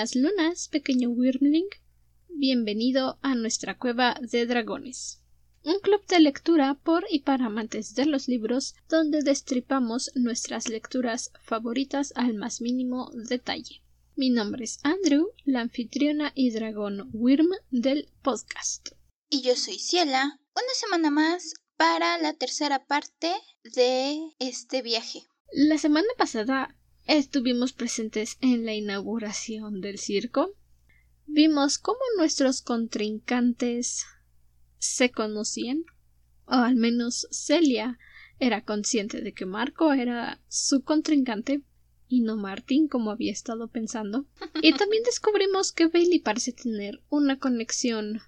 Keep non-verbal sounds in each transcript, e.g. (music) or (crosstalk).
Buenas lunas, pequeño Wyrmling. Bienvenido a nuestra cueva de dragones. Un club de lectura por y para amantes de los libros donde destripamos nuestras lecturas favoritas al más mínimo detalle. Mi nombre es Andrew, la anfitriona y dragón Wyrm del podcast. Y yo soy Ciela, una semana más para la tercera parte de este viaje. La semana pasada estuvimos presentes en la inauguración del circo. Vimos cómo nuestros contrincantes se conocían, o al menos Celia era consciente de que Marco era su contrincante y no Martin como había estado pensando. Y (laughs) también descubrimos que Bailey parece tener una conexión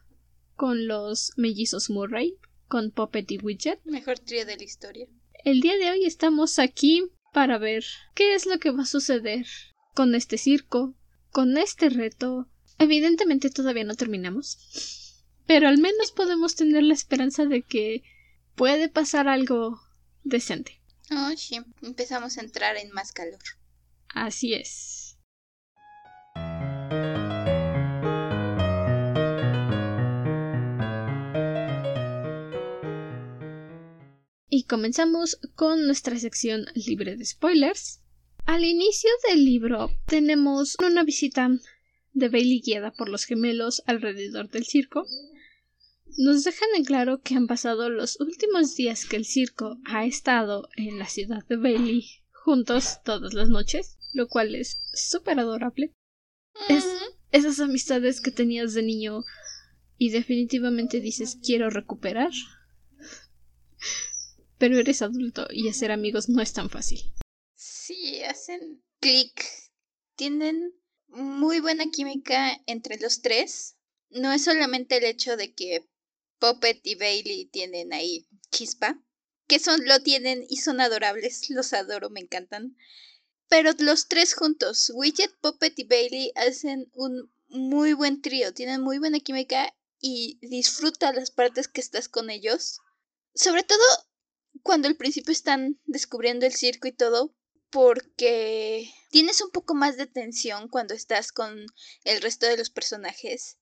con los mellizos Murray, con Puppet y Widget. Mejor trío de la historia. El día de hoy estamos aquí para ver qué es lo que va a suceder con este circo, con este reto. Evidentemente todavía no terminamos, pero al menos podemos tener la esperanza de que puede pasar algo decente. Oh, sí, empezamos a entrar en más calor. Así es. Comenzamos con nuestra sección libre de spoilers. Al inicio del libro tenemos una visita de Bailey guiada por los gemelos alrededor del circo. Nos dejan en claro que han pasado los últimos días que el circo ha estado en la ciudad de Bailey juntos todas las noches, lo cual es súper adorable. Es esas amistades que tenías de niño y definitivamente dices quiero recuperar pero eres adulto y hacer amigos no es tan fácil. Sí, hacen clic. Tienen muy buena química entre los tres. No es solamente el hecho de que Puppet y Bailey tienen ahí chispa, que son lo tienen y son adorables, los adoro, me encantan. Pero los tres juntos, Widget, Puppet y Bailey hacen un muy buen trío, tienen muy buena química y disfruta las partes que estás con ellos. Sobre todo cuando al principio están descubriendo el circo y todo, porque tienes un poco más de tensión cuando estás con el resto de los personajes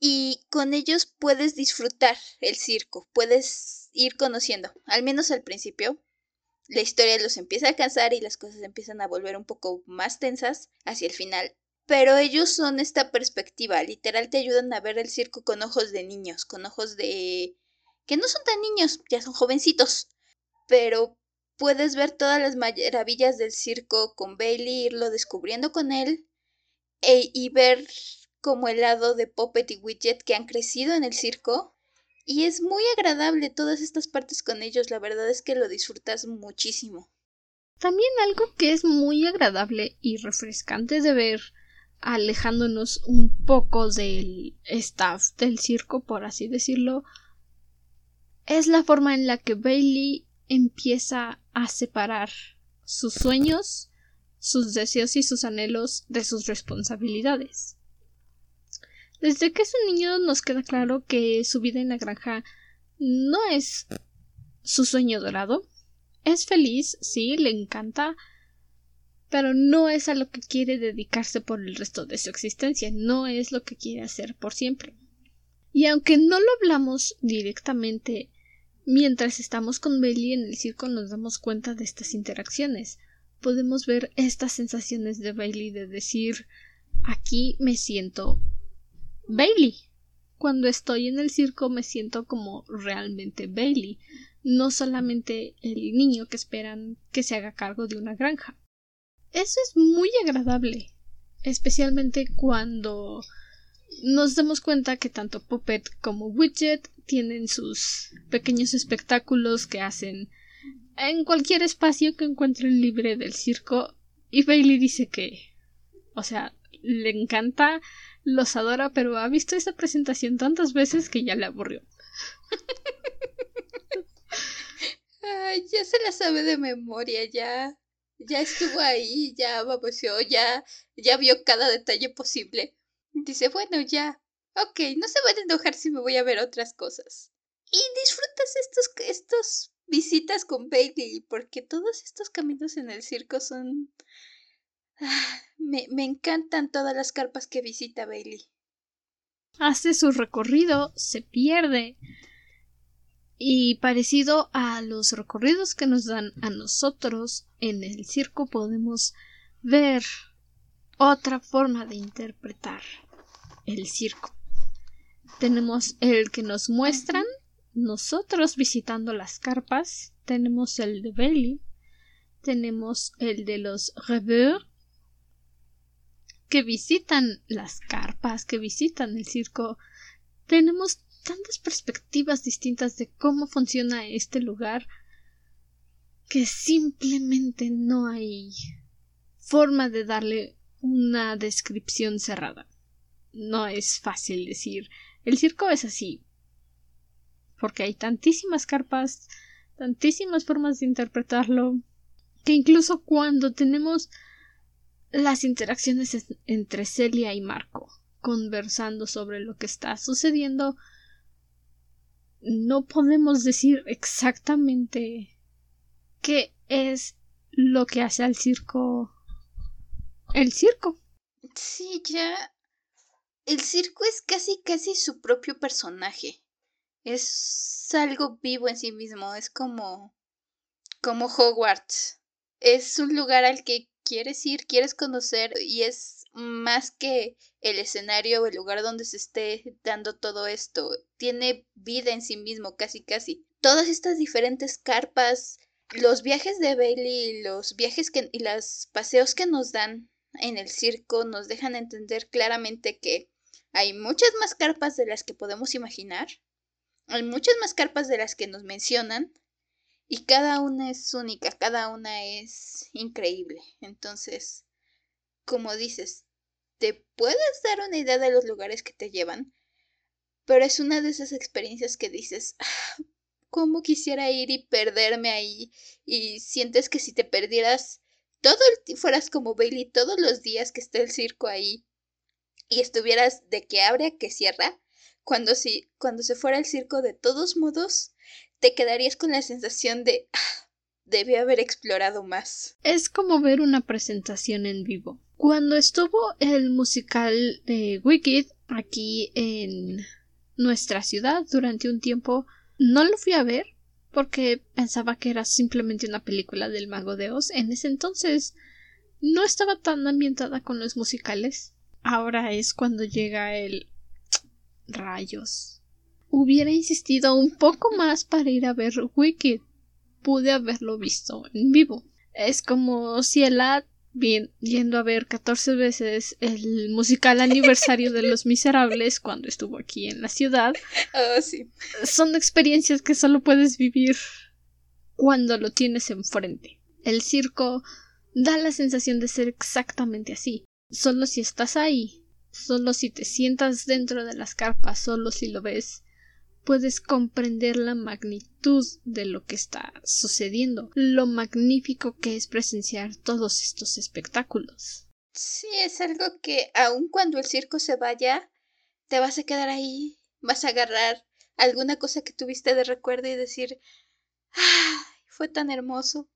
y con ellos puedes disfrutar el circo, puedes ir conociendo, al menos al principio. La historia los empieza a cansar y las cosas empiezan a volver un poco más tensas hacia el final. Pero ellos son esta perspectiva, literal te ayudan a ver el circo con ojos de niños, con ojos de... que no son tan niños, ya son jovencitos pero puedes ver todas las maravillas del circo con Bailey, irlo descubriendo con él e, y ver como el lado de Puppet y Widget que han crecido en el circo. Y es muy agradable todas estas partes con ellos, la verdad es que lo disfrutas muchísimo. También algo que es muy agradable y refrescante de ver, alejándonos un poco del staff del circo, por así decirlo, es la forma en la que Bailey empieza a separar sus sueños, sus deseos y sus anhelos de sus responsabilidades. Desde que es un niño nos queda claro que su vida en la granja no es su sueño dorado. Es feliz, sí, le encanta, pero no es a lo que quiere dedicarse por el resto de su existencia, no es lo que quiere hacer por siempre. Y aunque no lo hablamos directamente Mientras estamos con Bailey en el circo nos damos cuenta de estas interacciones. Podemos ver estas sensaciones de Bailey de decir aquí me siento Bailey. Cuando estoy en el circo me siento como realmente Bailey, no solamente el niño que esperan que se haga cargo de una granja. Eso es muy agradable, especialmente cuando nos damos cuenta que tanto Puppet como Widget tienen sus pequeños espectáculos que hacen en cualquier espacio que encuentren libre del circo. Y Bailey dice que, o sea, le encanta, los adora, pero ha visto esa presentación tantas veces que ya le aburrió. Ya se la sabe de memoria, ya. Ya estuvo ahí, ya baboseó, ya, ya vio cada detalle posible. Dice, bueno, ya, Ok, no se van a enojar si me voy a ver otras cosas. Y disfrutas estos, estos visitas con Bailey, porque todos estos caminos en el circo son Ah, me, me encantan todas las carpas que visita Bailey. Hace su recorrido, se pierde. Y parecido a los recorridos que nos dan a nosotros en el circo podemos ver otra forma de interpretar el circo. Tenemos el que nos muestran nosotros visitando las carpas, tenemos el de Bailey, tenemos el de los reveurs que visitan las carpas, que visitan el circo. Tenemos tantas perspectivas distintas de cómo funciona este lugar que simplemente no hay forma de darle una descripción cerrada. No es fácil decir el circo es así, porque hay tantísimas carpas, tantísimas formas de interpretarlo, que incluso cuando tenemos las interacciones entre Celia y Marco conversando sobre lo que está sucediendo, no podemos decir exactamente qué es lo que hace al circo el circo. Sí, ya. El circo es casi casi su propio personaje. Es algo vivo en sí mismo, es como como Hogwarts. Es un lugar al que quieres ir, quieres conocer y es más que el escenario o el lugar donde se esté dando todo esto. Tiene vida en sí mismo, casi casi. Todas estas diferentes carpas, los viajes de Bailey, los viajes que, y los paseos que nos dan en el circo nos dejan entender claramente que hay muchas más carpas de las que podemos imaginar hay muchas más carpas de las que nos mencionan y cada una es única, cada una es increíble. Entonces, como dices, te puedes dar una idea de los lugares que te llevan, pero es una de esas experiencias que dices, ah, ¿cómo quisiera ir y perderme ahí? Y sientes que si te perdieras todo el fueras como Bailey todos los días que esté el circo ahí y estuvieras de que abre que cierra, cuando, si, cuando se fuera el circo de todos modos, te quedarías con la sensación de ah, debe haber explorado más. Es como ver una presentación en vivo. Cuando estuvo el musical de Wicked aquí en nuestra ciudad durante un tiempo, no lo fui a ver porque pensaba que era simplemente una película del mago de Oz. En ese entonces no estaba tan ambientada con los musicales. Ahora es cuando llega el Rayos. Hubiera insistido un poco más para ir a ver Wicked. Pude haberlo visto en vivo. Es como si el ad bien yendo a ver 14 veces el musical aniversario de Los Miserables cuando estuvo aquí en la ciudad. Oh, (laughs) sí. Son experiencias que solo puedes vivir cuando lo tienes enfrente. El circo da la sensación de ser exactamente así. Solo si estás ahí Solo si te sientas dentro de las carpas, solo si lo ves, puedes comprender la magnitud de lo que está sucediendo, lo magnífico que es presenciar todos estos espectáculos. Sí, es algo que aun cuando el circo se vaya, te vas a quedar ahí, vas a agarrar alguna cosa que tuviste de recuerdo y decir, ¡ay! Fue tan hermoso.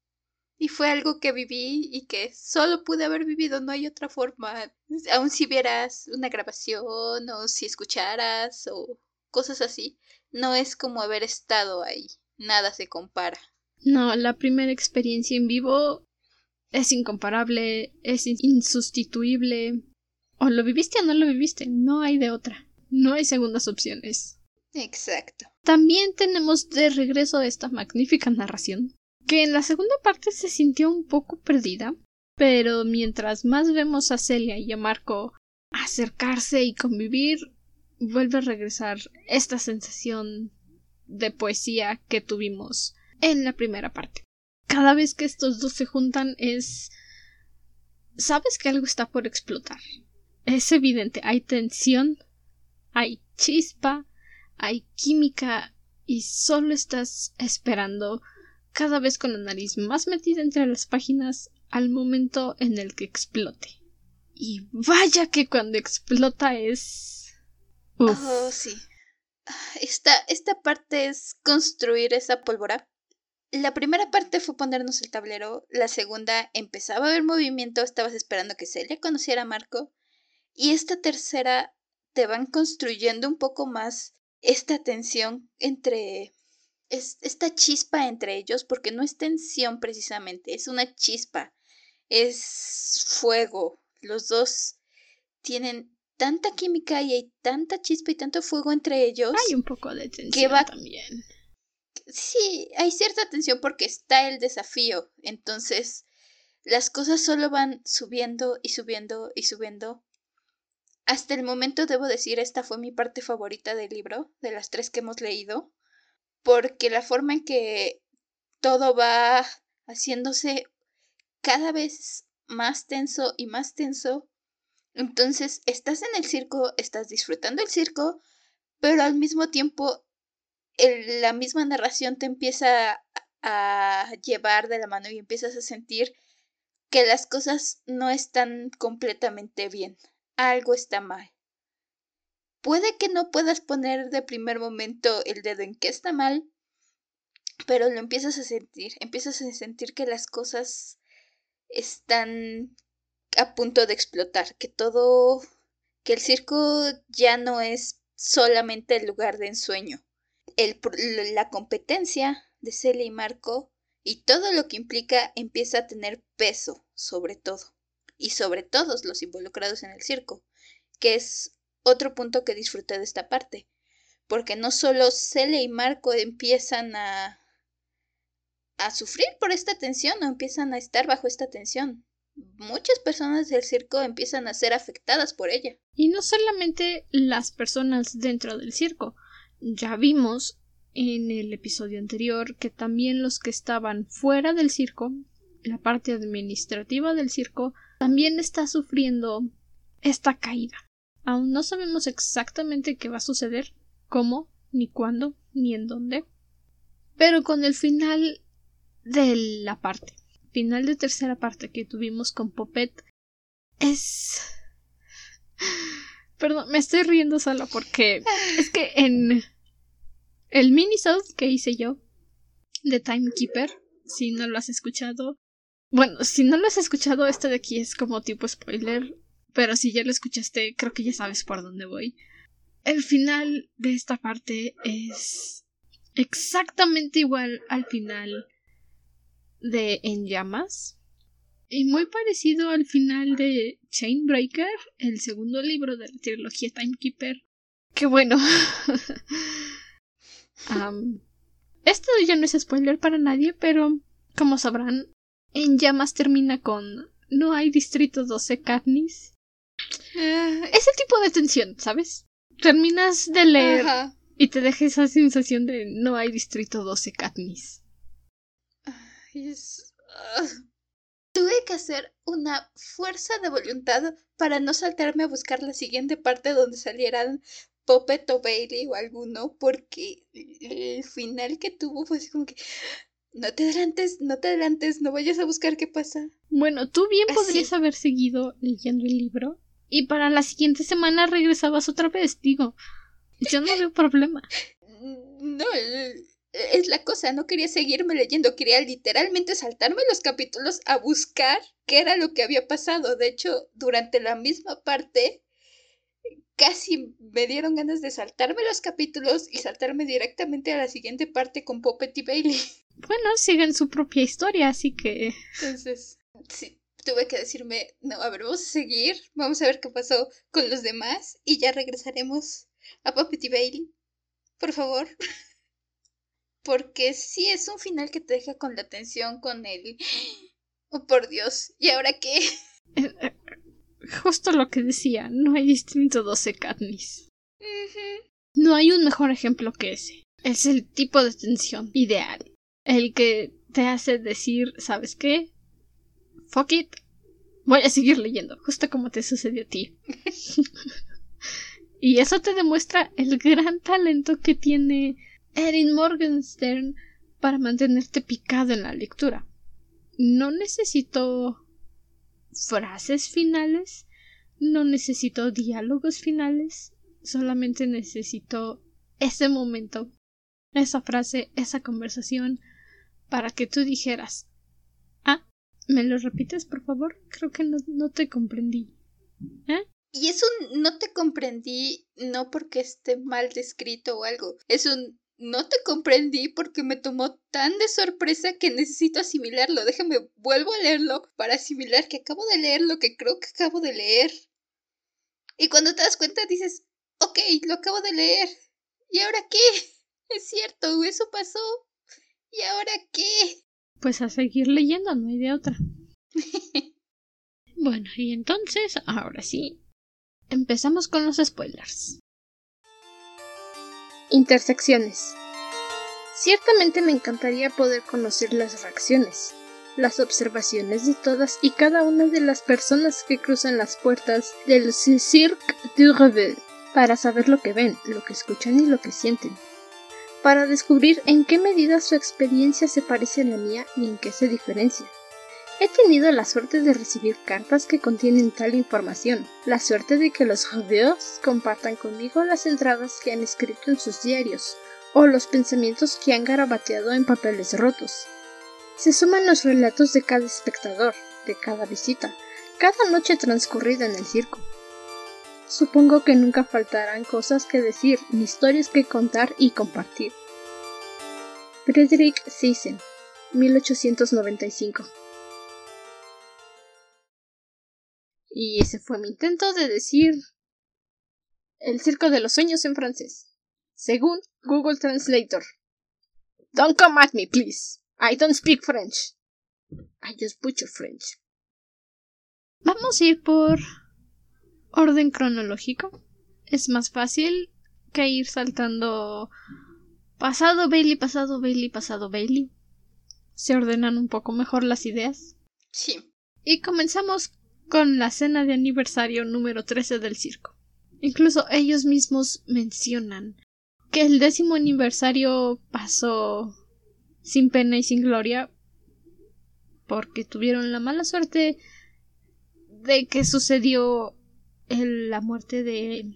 Y fue algo que viví y que solo pude haber vivido, no hay otra forma. Aun si vieras una grabación o si escucharas o cosas así, no es como haber estado ahí. Nada se compara. No, la primera experiencia en vivo es incomparable, es insustituible. O lo viviste o no lo viviste, no hay de otra. No hay segundas opciones. Exacto. También tenemos de regreso esta magnífica narración que en la segunda parte se sintió un poco perdida, pero mientras más vemos a Celia y a Marco acercarse y convivir, vuelve a regresar esta sensación de poesía que tuvimos en la primera parte. Cada vez que estos dos se juntan es... sabes que algo está por explotar. Es evidente, hay tensión, hay chispa, hay química y solo estás esperando cada vez con la nariz más metida entre las páginas al momento en el que explote. Y vaya que cuando explota es... Oh, sí. Esta, esta parte es construir esa pólvora. la primera parte fue ponernos el tablero, la segunda empezaba a haber movimiento, estabas esperando que Celia conociera a Marco, y esta tercera te van construyendo un poco más esta tensión entre esta chispa entre ellos, porque no es tensión precisamente, es una chispa, es fuego. Los dos tienen tanta química y hay tanta chispa y tanto fuego entre ellos. Hay un poco de tensión también. Sí, hay cierta tensión porque está el desafío. Entonces, las cosas solo van subiendo y subiendo y subiendo. Hasta el momento debo decir, esta fue mi parte favorita del libro, de las tres que hemos leído, porque la forma en que todo va haciéndose cada vez más tenso y más tenso. Entonces, estás en el circo, estás disfrutando el circo, pero al mismo tiempo la misma narración te empieza a llevar de la mano y empiezas a sentir que las cosas no están completamente bien algo está mal. Puede que no puedas poner de primer momento el dedo en qué está mal, pero lo empiezas a sentir, empiezas a sentir que las cosas están a punto de explotar, que todo, que el circo ya no es solamente el lugar de ensueño. La competencia de Celia y Marco y todo lo que implica empieza a tener peso sobre todo y sobre todos los involucrados en el circo, que es otro punto que disfruté de esta parte, porque no solo Cele y Marco empiezan a a sufrir por esta tensión o empiezan a estar bajo esta tensión. Muchas personas del circo empiezan a ser afectadas por ella. Y no solamente las personas dentro del circo. Ya vimos en el episodio anterior que también los que estaban fuera del circo, la parte administrativa del circo, también está sufriendo esta caída. Aún no sabemos exactamente qué va a suceder, cómo, ni cuándo, ni en dónde. Pero con el final de la parte, final de tercera parte que tuvimos con Popet, es. Perdón, me estoy riendo sola porque es que en el minisode que hice yo de Timekeeper, si no lo has escuchado, bueno, si no lo has escuchado, este de aquí es como tipo spoiler, pero si ya lo escuchaste, creo que ya sabes por dónde voy. El final de esta parte es exactamente igual al final de En llamas y muy parecido al final de Chainbreaker, el segundo libro de la trilogía Timekeeper. Que bueno. (laughs) esto ya no es spoiler para nadie, pero como sabrán, en llamas termina con no hay distrito 12 Katniss. Ah. ese tipo de tensión, ¿sabes? Terminas de leer y te deja esa sensación de no hay distrito 12 Katniss. Ah. Tuve que hacer una fuerza de voluntad para no saltarme a buscar la siguiente parte donde salieran Poppet o Bailey o alguno, porque el final que tuvo fue así como que no te adelantes, no te adelantes, no vayas a buscar qué pasa. Bueno, tú bien podrías haber seguido leyendo el libro y para la siguiente semana regresabas otra vez, digo. Yo no veo problema. No, es la cosa, no quería seguirme leyendo, quería literalmente saltarme los capítulos a buscar qué era lo que había pasado. De hecho, durante la misma parte, casi me dieron ganas de saltarme los capítulos y saltarme directamente a la siguiente parte con Poppet y Bailey. Bueno, siguen su propia historia, así que. Entonces, sí, tuve que decirme, no, a ver, vamos a seguir, vamos a ver qué pasó con los demás y ya regresaremos a Puppet y Bailey. Por favor. (laughs) Porque sí es un final que te deja con la tensión, con el. Oh, por Dios, ¿y ahora qué? (laughs) Justo lo que decía, no hay distinto 12 Katniss. No hay un mejor ejemplo que ese. Es el tipo de tensión ideal el que te hace decir, ¿sabes qué? Fuck it. Voy a seguir leyendo, justo como te sucedió a ti. (laughs) y eso te demuestra el gran talento que tiene Erin Morgenstern para mantenerte picado en la lectura. No necesito frases finales, no necesito diálogos finales, solamente necesito ese momento, esa frase, esa conversación, para que tú dijeras ¿me lo repites, por favor? Creo que no, no te comprendí. ¿Eh? Y es un no te comprendí no porque esté mal descrito o algo. Es un no te comprendí porque me tomó tan de sorpresa que necesito asimilarlo. Déjame, vuelvo a leerlo para asimilar que acabo de leer lo que creo que acabo de leer. Y cuando te das cuenta dices, ok, lo acabo de leer. ¿Y ahora qué? (laughs) Es cierto, eso pasó. ¿Y ahora qué? Pues a seguir leyendo, no hay de otra. (laughs) bueno, y entonces, ahora sí, empezamos con los spoilers. Intersecciones. Ciertamente me encantaría poder conocer las reacciones, las observaciones de todas y cada una de las personas que cruzan las puertas del Cirque du Revel para saber lo que ven, lo que escuchan y lo que sienten, para descubrir en qué medida su experiencia se parece a la mía y en qué se diferencia. He tenido la suerte de recibir cartas que contienen tal información, la suerte de que los reviews compartan conmigo las entradas que han escrito en sus diarios, o los pensamientos que han garabateado en papeles rotos. Se suman los relatos de cada espectador, de cada visita, cada noche transcurrida en el circo. Supongo que nunca faltarán cosas que decir, ni historias que contar y compartir. Frederick Sisen, 1895 Y ese fue mi intento de decir el circo de los sueños en francés, según Google Translator. Don't come at me, please. I don't speak French. I just butcher French. Vamos a ir por orden cronológico. Es más fácil que ir saltando pasado Bailey, pasado Bailey, pasado Bailey. Se ordenan un poco mejor las ideas. Sí. Y comenzamos con la cena de aniversario número 13 del circo. Incluso ellos mismos mencionan que el décimo aniversario pasó sin pena y sin gloria porque tuvieron la mala suerte de que sucedió la muerte de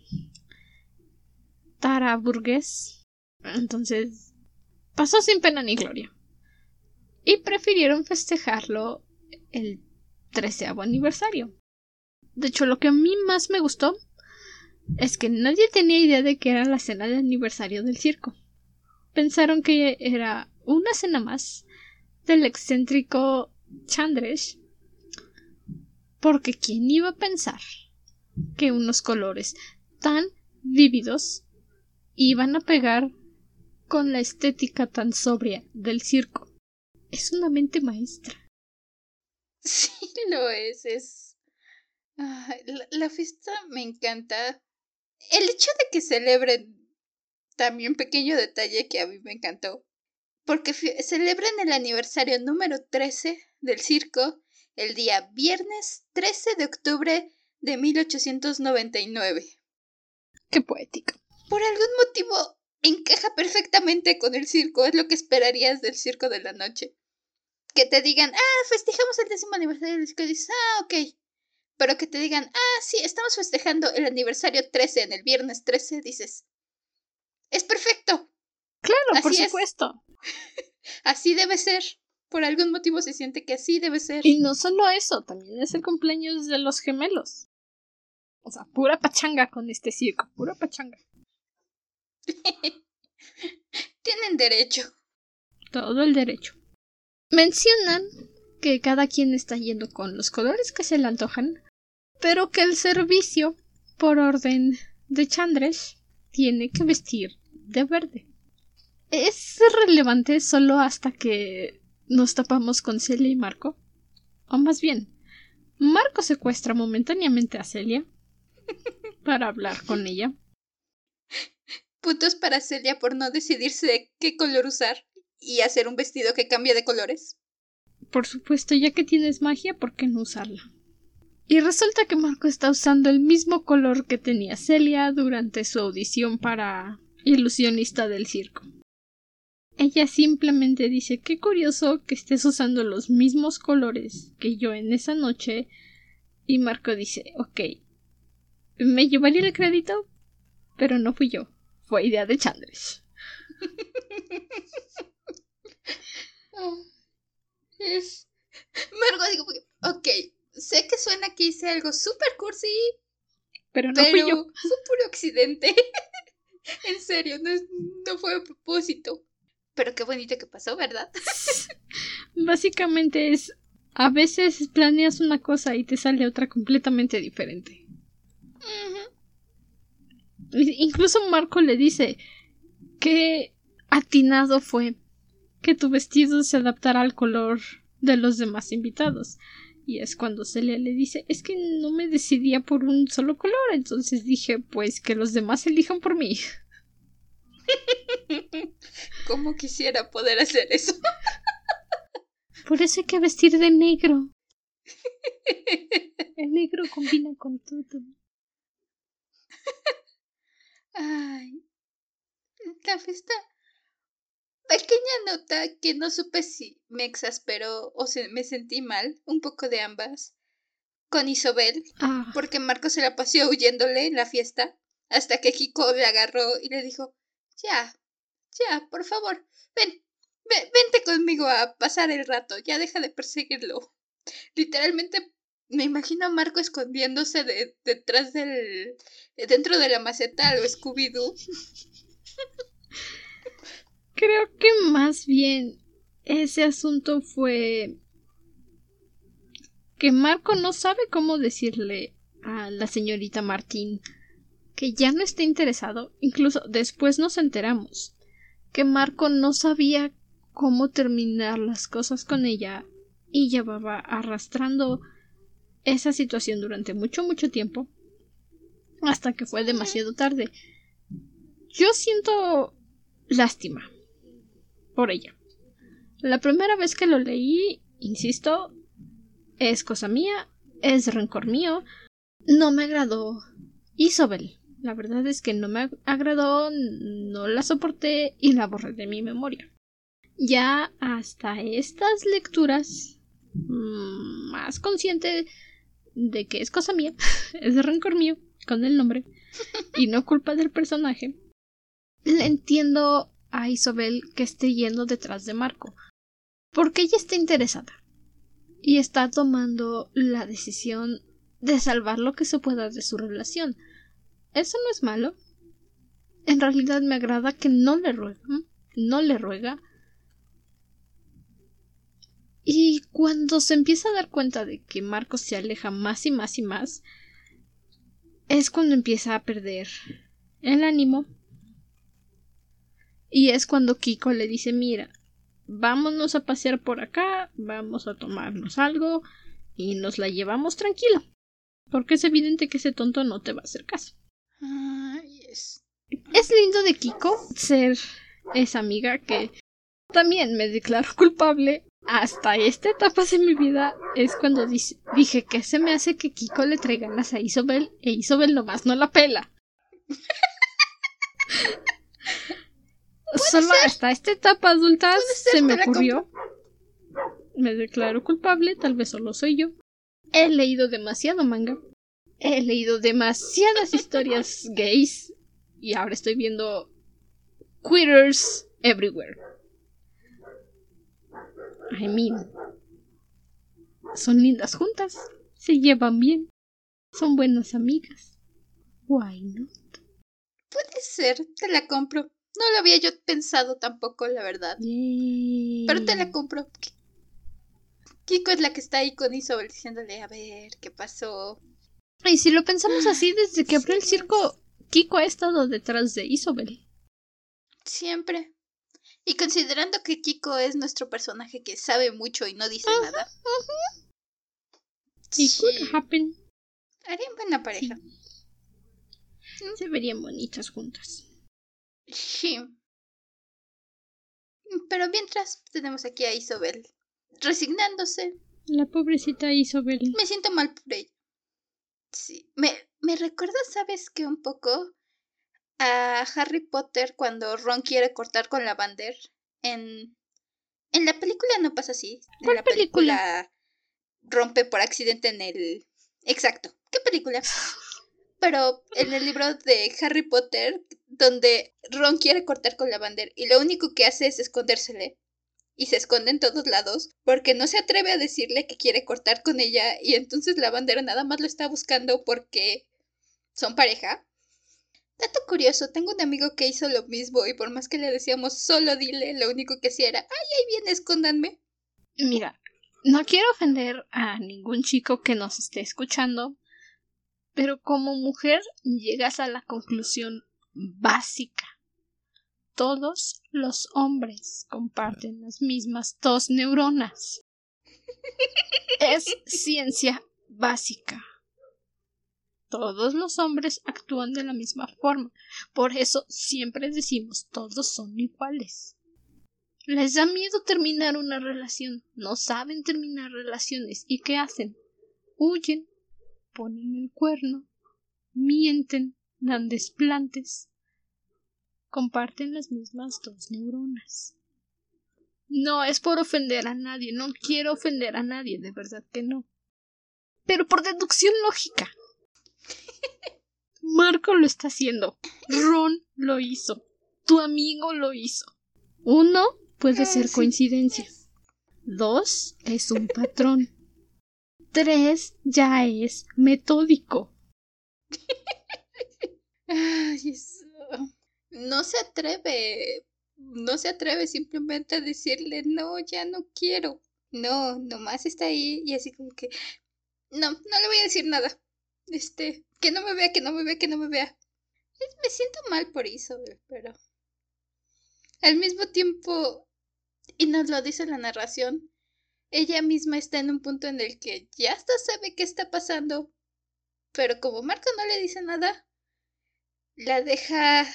Tara Burgess. Entonces, pasó sin pena ni gloria. Y prefirieron festejarlo el treceavo aniversario. De hecho, lo que a mí más me gustó es que nadie tenía idea de que era la cena de aniversario del circo. Pensaron que era una cena más del excéntrico Chandresh. Porque ¿quién iba a pensar que unos colores tan vívidos iban a pegar con la estética tan sobria del circo? Es una mente maestra. (laughs) Sí, lo es. Es. la, fiesta me encanta. El hecho de que celebren. También pequeño detalle que a mí me encantó. Porque celebran el aniversario número 13 del circo el día viernes 13 de octubre de 1899. Qué poético. Por algún motivo encaja perfectamente con el circo, es lo que esperarías del circo de la noche que te digan, ah, festejamos el décimo aniversario del disco, y dices, ah, ok. Pero que te digan, ah, sí, estamos festejando el aniversario 13 en el viernes 13, dices, es perfecto. Claro, por supuesto. (laughs) así debe ser. Por algún motivo se siente que así debe ser. Y no solo eso, también es el cumpleaños de los gemelos. O sea, pura pachanga con este circo, pura pachanga. (laughs) Tienen derecho. Todo el derecho. Mencionan que cada quien está yendo con los colores que se le antojan, pero que el servicio, por orden de Chandresh, tiene que vestir de verde. Es relevante solo hasta que nos tapamos con Celia y Marco. O más bien, Marco secuestra momentáneamente a Celia para hablar con ella. Puntos para Celia por no decidirse de qué color usar y hacer un vestido que cambie de colores. Por supuesto, ya que tienes magia, ¿por qué no usarla? Y resulta que Marco está usando el mismo color que tenía Celia durante su audición para ilusionista del circo. Ella simplemente dice qué curioso que estés usando los mismos colores que yo en esa noche y Marco dice ok me llevaría el crédito pero no fui yo fue idea de Chandres Ah, es... Margo, digo, ok, sé que suena que hice algo súper cursi, pero no fui yo. Fue puro accidente. (laughs) en serio, no, no fue a propósito. Pero qué bonito que pasó, ¿verdad? (laughs) Básicamente es, a veces planeas una cosa y te sale otra completamente diferente. Incluso Marco le dice que atinado fue que tu vestido se adaptara al color de los demás invitados. Y es cuando Celia le dice, es que no me decidía por un solo color, entonces dije, pues que los demás elijan por mí. (laughs) ¿Cómo quisiera poder hacer eso? (laughs) Por eso hay que vestir de negro. El negro combina con todo. Ay. La fiesta Pequeña nota que no supe si me exasperó o se, me sentí mal, un poco de ambas, con Isobel, ah. porque Marco se la pasó huyéndole en la fiesta, hasta que Kiko le agarró y le dijo, ya, ya, por favor, ven, vente conmigo a pasar el rato, ya deja de perseguirlo. Literalmente me imagino a Marco escondiéndose de, detrás del... dentro de la maceta o Scooby-Doo. Creo que más bien ese asunto fue que Marco no sabe cómo decirle a la señorita Martín que ya no está interesado. Incluso después nos enteramos que Marco no sabía cómo terminar las cosas con ella y llevaba arrastrando esa situación durante mucho, mucho tiempo hasta que fue demasiado tarde. Yo siento lástima por ella. La primera vez que lo leí, insisto, es cosa mía, es rencor mío, no me agradó Isobel. La verdad es que no me agradó, no la soporté y la borré de mi memoria. Ya hasta estas lecturas, mm, más consciente de que es cosa mía, (laughs) es rencor mío, con el nombre, y no culpa del personaje, entiendo a Isabel que esté yendo detrás de Marco, porque ella está interesada y está tomando la decisión de salvar lo que se pueda de su relación. Eso no es malo. En realidad me agrada que no le ruega, no le ruega. Y cuando se empieza a dar cuenta de que Marco se aleja más y más y más, es cuando empieza a perder el ánimo y es cuando Kiko le dice, mira, vámonos a pasear por acá, vamos a tomarnos algo y nos la llevamos tranquilo. Porque es evidente que ese tonto no te va a hacer caso. es... es lindo de Kiko ser esa amiga que también me declaro culpable. Hasta esta etapa de mi vida es cuando dije que se me hace que Kiko le traiga las a Isobel e Isobel nomás no la pela. Solo hasta esta etapa adulta se me ocurrió. Me declaro culpable, tal vez solo soy yo. He leído demasiado manga. He leído demasiadas (laughs) historias gays. Y ahora estoy viendo Quitters Everywhere. I mean. Son lindas juntas. Se llevan bien. Son buenas amigas. Why not? Puede ser, te la compro. No lo había yo pensado tampoco, la verdad. Pero te la compro. Kiko es la que está ahí con Isobel diciéndole, a ver, ¿qué pasó? Y si lo pensamos así, desde que abrió el circo, Kiko ha estado detrás de Isobel. Siempre. Y considerando que Kiko es nuestro personaje que sabe mucho y no dice nada. Sí. could happen. Harían buena pareja. Se verían bonitas juntas. Sí. Pero mientras tenemos aquí a Isobel resignándose. La pobrecita Isobel. Me siento mal por ella. Sí. Me, me recuerda, ¿sabes qué? Un poco a Harry Potter cuando Ron quiere cortar con la bander. En, en la película no pasa así. en la película rompe por accidente en el... Exacto. ¿Qué película? (laughs) pero en el libro de Harry Potter, donde Ron quiere cortar con Lavander y lo único que hace es escondérsele. y se esconde en todos lados porque no se atreve a decirle que quiere cortar con ella y entonces la bandera nada más lo está buscando porque son pareja. Dato curioso, tengo un amigo que hizo lo mismo y por más que le decíamos solo dile, lo único que hacía era, ay, ahí viene, escóndanme. Mira, no quiero ofender a ningún chico que nos esté escuchando, pero como mujer llegas a la conclusión básica. Todos los hombres comparten las mismas dos neuronas. Es ciencia básica. Todos los hombres actúan de la misma forma. Por eso siempre decimos todos son iguales. Les da miedo terminar una relación. No saben terminar relaciones. ¿Y qué hacen? Huyen, ponen el cuerno, mienten, dan desplantes. Comparten las mismas dos neuronas. No es por ofender a nadie, no quiero ofender a nadie, de verdad que no. Pero por deducción lógica. Marco lo está haciendo. Ron lo hizo. Tu amigo lo hizo. Uno puede Ah, ser coincidencia. Dos es un patrón. Tres ya es metódico. No se atreve. No se atreve simplemente a decirle, no, ya no quiero. No, nomás está ahí y así como que, no, no le voy a decir nada. Este, que no me vea, que no me vea, que no me vea. Me siento mal por Isabel, pero al mismo tiempo, y nos lo dice la narración, ella misma está en un punto en el que ya hasta sabe qué está pasando, pero como Marco no le dice nada, la deja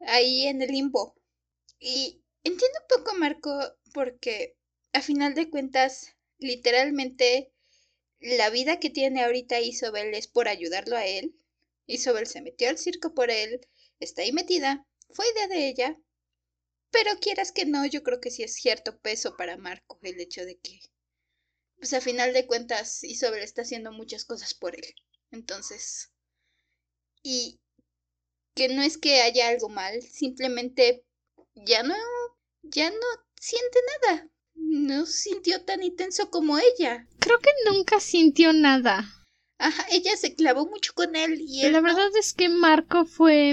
ahí en el limbo. Y entiendo un poco a Marco porque a final de cuentas, literalmente, la vida que tiene ahorita Isobel es por ayudarlo a él. Isobel se metió al circo por él, está ahí metida, fue idea de ella. Pero quieras que no, yo creo que sí es cierto peso para Marco el hecho de que, pues a final de cuentas, Isobel está haciendo muchas cosas por él. Entonces, y que no es que haya algo mal, simplemente ya no, ya no siente nada. No sintió tan intenso como ella. Creo que nunca sintió nada. Ajá, ella se clavó mucho con él y él La no. verdad es que Marco fue.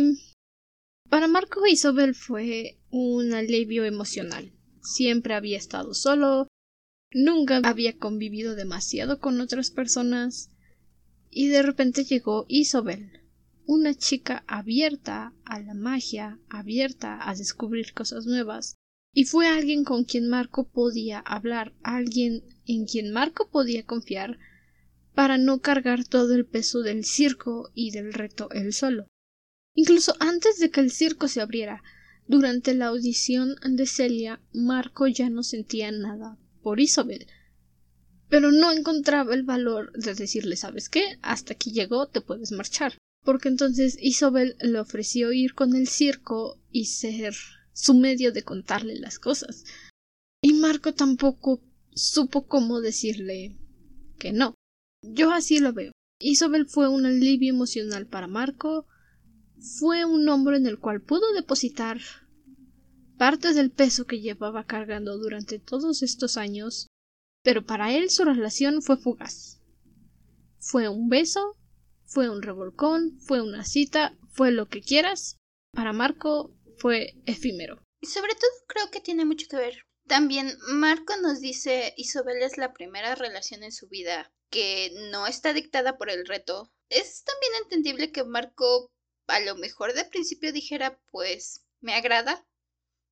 Para Marco Isabel fue un alivio emocional. Siempre había estado solo, nunca había convivido demasiado con otras personas, y de repente llegó Isabel, una chica abierta a la magia, abierta a descubrir cosas nuevas, y fue alguien con quien Marco podía hablar, alguien en quien Marco podía confiar, para no cargar todo el peso del circo y del reto él solo. Incluso antes de que el circo se abriera, durante la audición de Celia, Marco ya no sentía nada por Isabel. Pero no encontraba el valor de decirle, ¿sabes qué? Hasta aquí llegó, te puedes marchar. Porque entonces Isabel le ofreció ir con el circo y ser su medio de contarle las cosas. Y Marco tampoco supo cómo decirle que no. Yo así lo veo. Isabel fue un alivio emocional para Marco, fue un hombre en el cual pudo depositar parte del peso que llevaba cargando durante todos estos años, pero para él su relación fue fugaz. Fue un beso, fue un revolcón, fue una cita, fue lo que quieras. Para Marco fue efímero. Y sobre todo creo que tiene mucho que ver. También Marco nos dice Isabel es la primera relación en su vida que no está dictada por el reto. Es también entendible que Marco a lo mejor de principio dijera pues me agrada.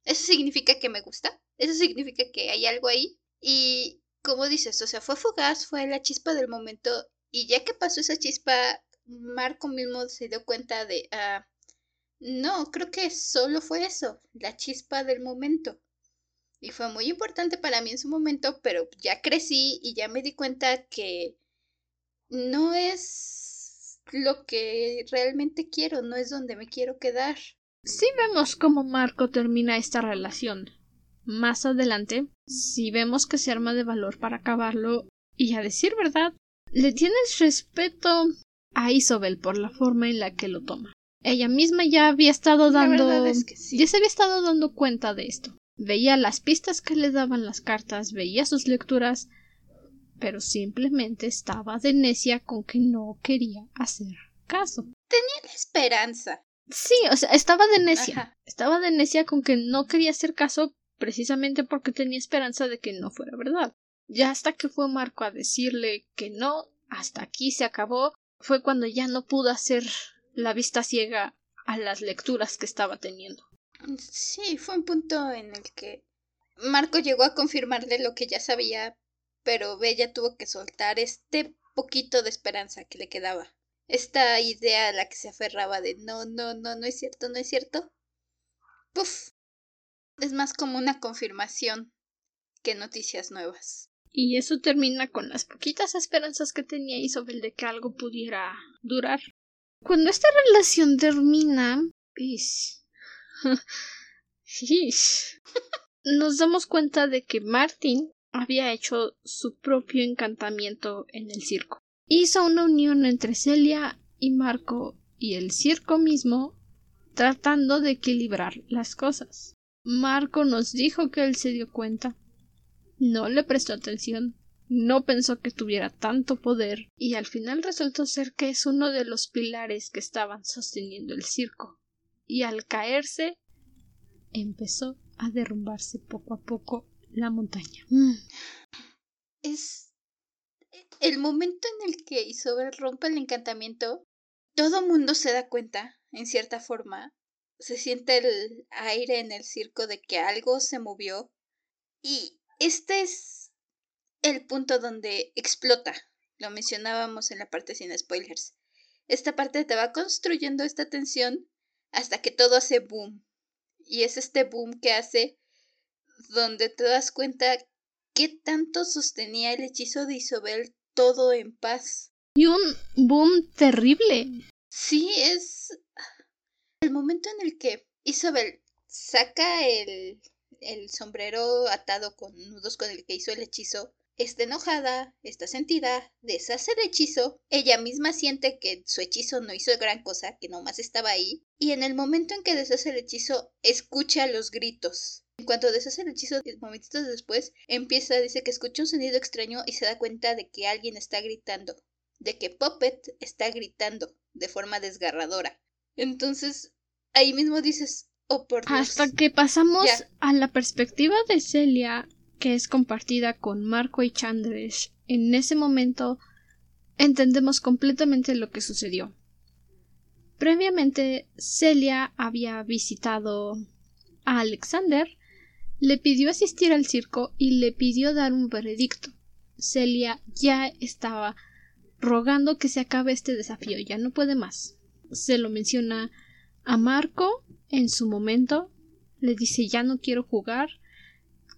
Eso significa que me gusta. Eso significa que hay algo ahí. Y como dices, o sea, fue fugaz, fue la chispa del momento. Y ya que pasó esa chispa, Marco mismo se dio cuenta de, ah, no, creo que solo fue eso, la chispa del momento. Y fue muy importante para mí en su momento, pero ya crecí y ya me di cuenta que no es lo que realmente quiero, no es donde me quiero quedar. Si vemos cómo Marco termina esta relación. Más adelante, si vemos que se arma de valor para acabarlo, y a decir verdad, le tienes respeto a Isabel por la forma en la que lo toma. Ella misma ya había estado dando. verdad es que sí. ya se había estado dando cuenta de esto. Veía las pistas que le daban las cartas, veía sus lecturas, pero simplemente estaba de necia con que no quería hacer caso. Tenía la esperanza. Sí, o sea, estaba de necia. Estaba de necia con que no quería hacer caso precisamente porque tenía esperanza de que no fuera verdad. Ya hasta que fue Marco a decirle que no, hasta aquí se acabó, fue cuando ya no pudo hacer la vista ciega a las lecturas que estaba teniendo. Sí, fue un punto en el que Marco llegó a confirmarle lo que ya sabía, pero Bella tuvo que soltar este poquito de esperanza que le quedaba. Esta idea a la que se aferraba de no, no, no, no es cierto, no es cierto. Puf. Es más como una confirmación que noticias nuevas. Y eso termina con las poquitas esperanzas que tenía Isabel de que algo pudiera durar. Cuando esta relación termina, (laughs) nos damos cuenta de que Martin había hecho su propio encantamiento en el circo. Hizo una unión entre Celia y Marco y el circo mismo tratando de equilibrar las cosas. Marco nos dijo que él se dio cuenta no le prestó atención, no pensó que tuviera tanto poder, y al final resultó ser que es uno de los pilares que estaban sosteniendo el circo. Y al caerse empezó a derrumbarse poco a poco la montaña. Mm. Es el momento en el que Isobel rompe el encantamiento. Todo mundo se da cuenta, en cierta forma. Se siente el aire en el circo de que algo se movió. Y este es el punto donde explota. Lo mencionábamos en la parte sin spoilers. Esta parte te va construyendo esta tensión hasta que todo hace boom. Y es este boom que hace donde te das cuenta qué tanto sostenía el hechizo de Isobel todo en paz. Y un boom terrible. Sí, es el momento en el que Isabel saca el el sombrero atado con nudos con el que hizo el hechizo, está enojada, está sentida, deshace el hechizo, ella misma siente que su hechizo no hizo gran cosa, que nomás estaba ahí, y en el momento en que deshace el hechizo, escucha los gritos. En cuanto deshace el hechizo, momentitos después, empieza, dice que escucha un sonido extraño y se da cuenta de que alguien está gritando, de que Puppet está gritando de forma desgarradora. Entonces, ahí mismo dices, Oh, Hasta que pasamos a la perspectiva de Celia, que es compartida con Marco y Chandresh. En ese momento entendemos completamente lo que sucedió. Previamente, Celia había visitado a Alexander, le pidió asistir al circo y le pidió dar un veredicto. Celia ya estaba rogando que se acabe este desafío, ya no puede más. Se lo menciona a Marco en su momento le dice ya no quiero jugar,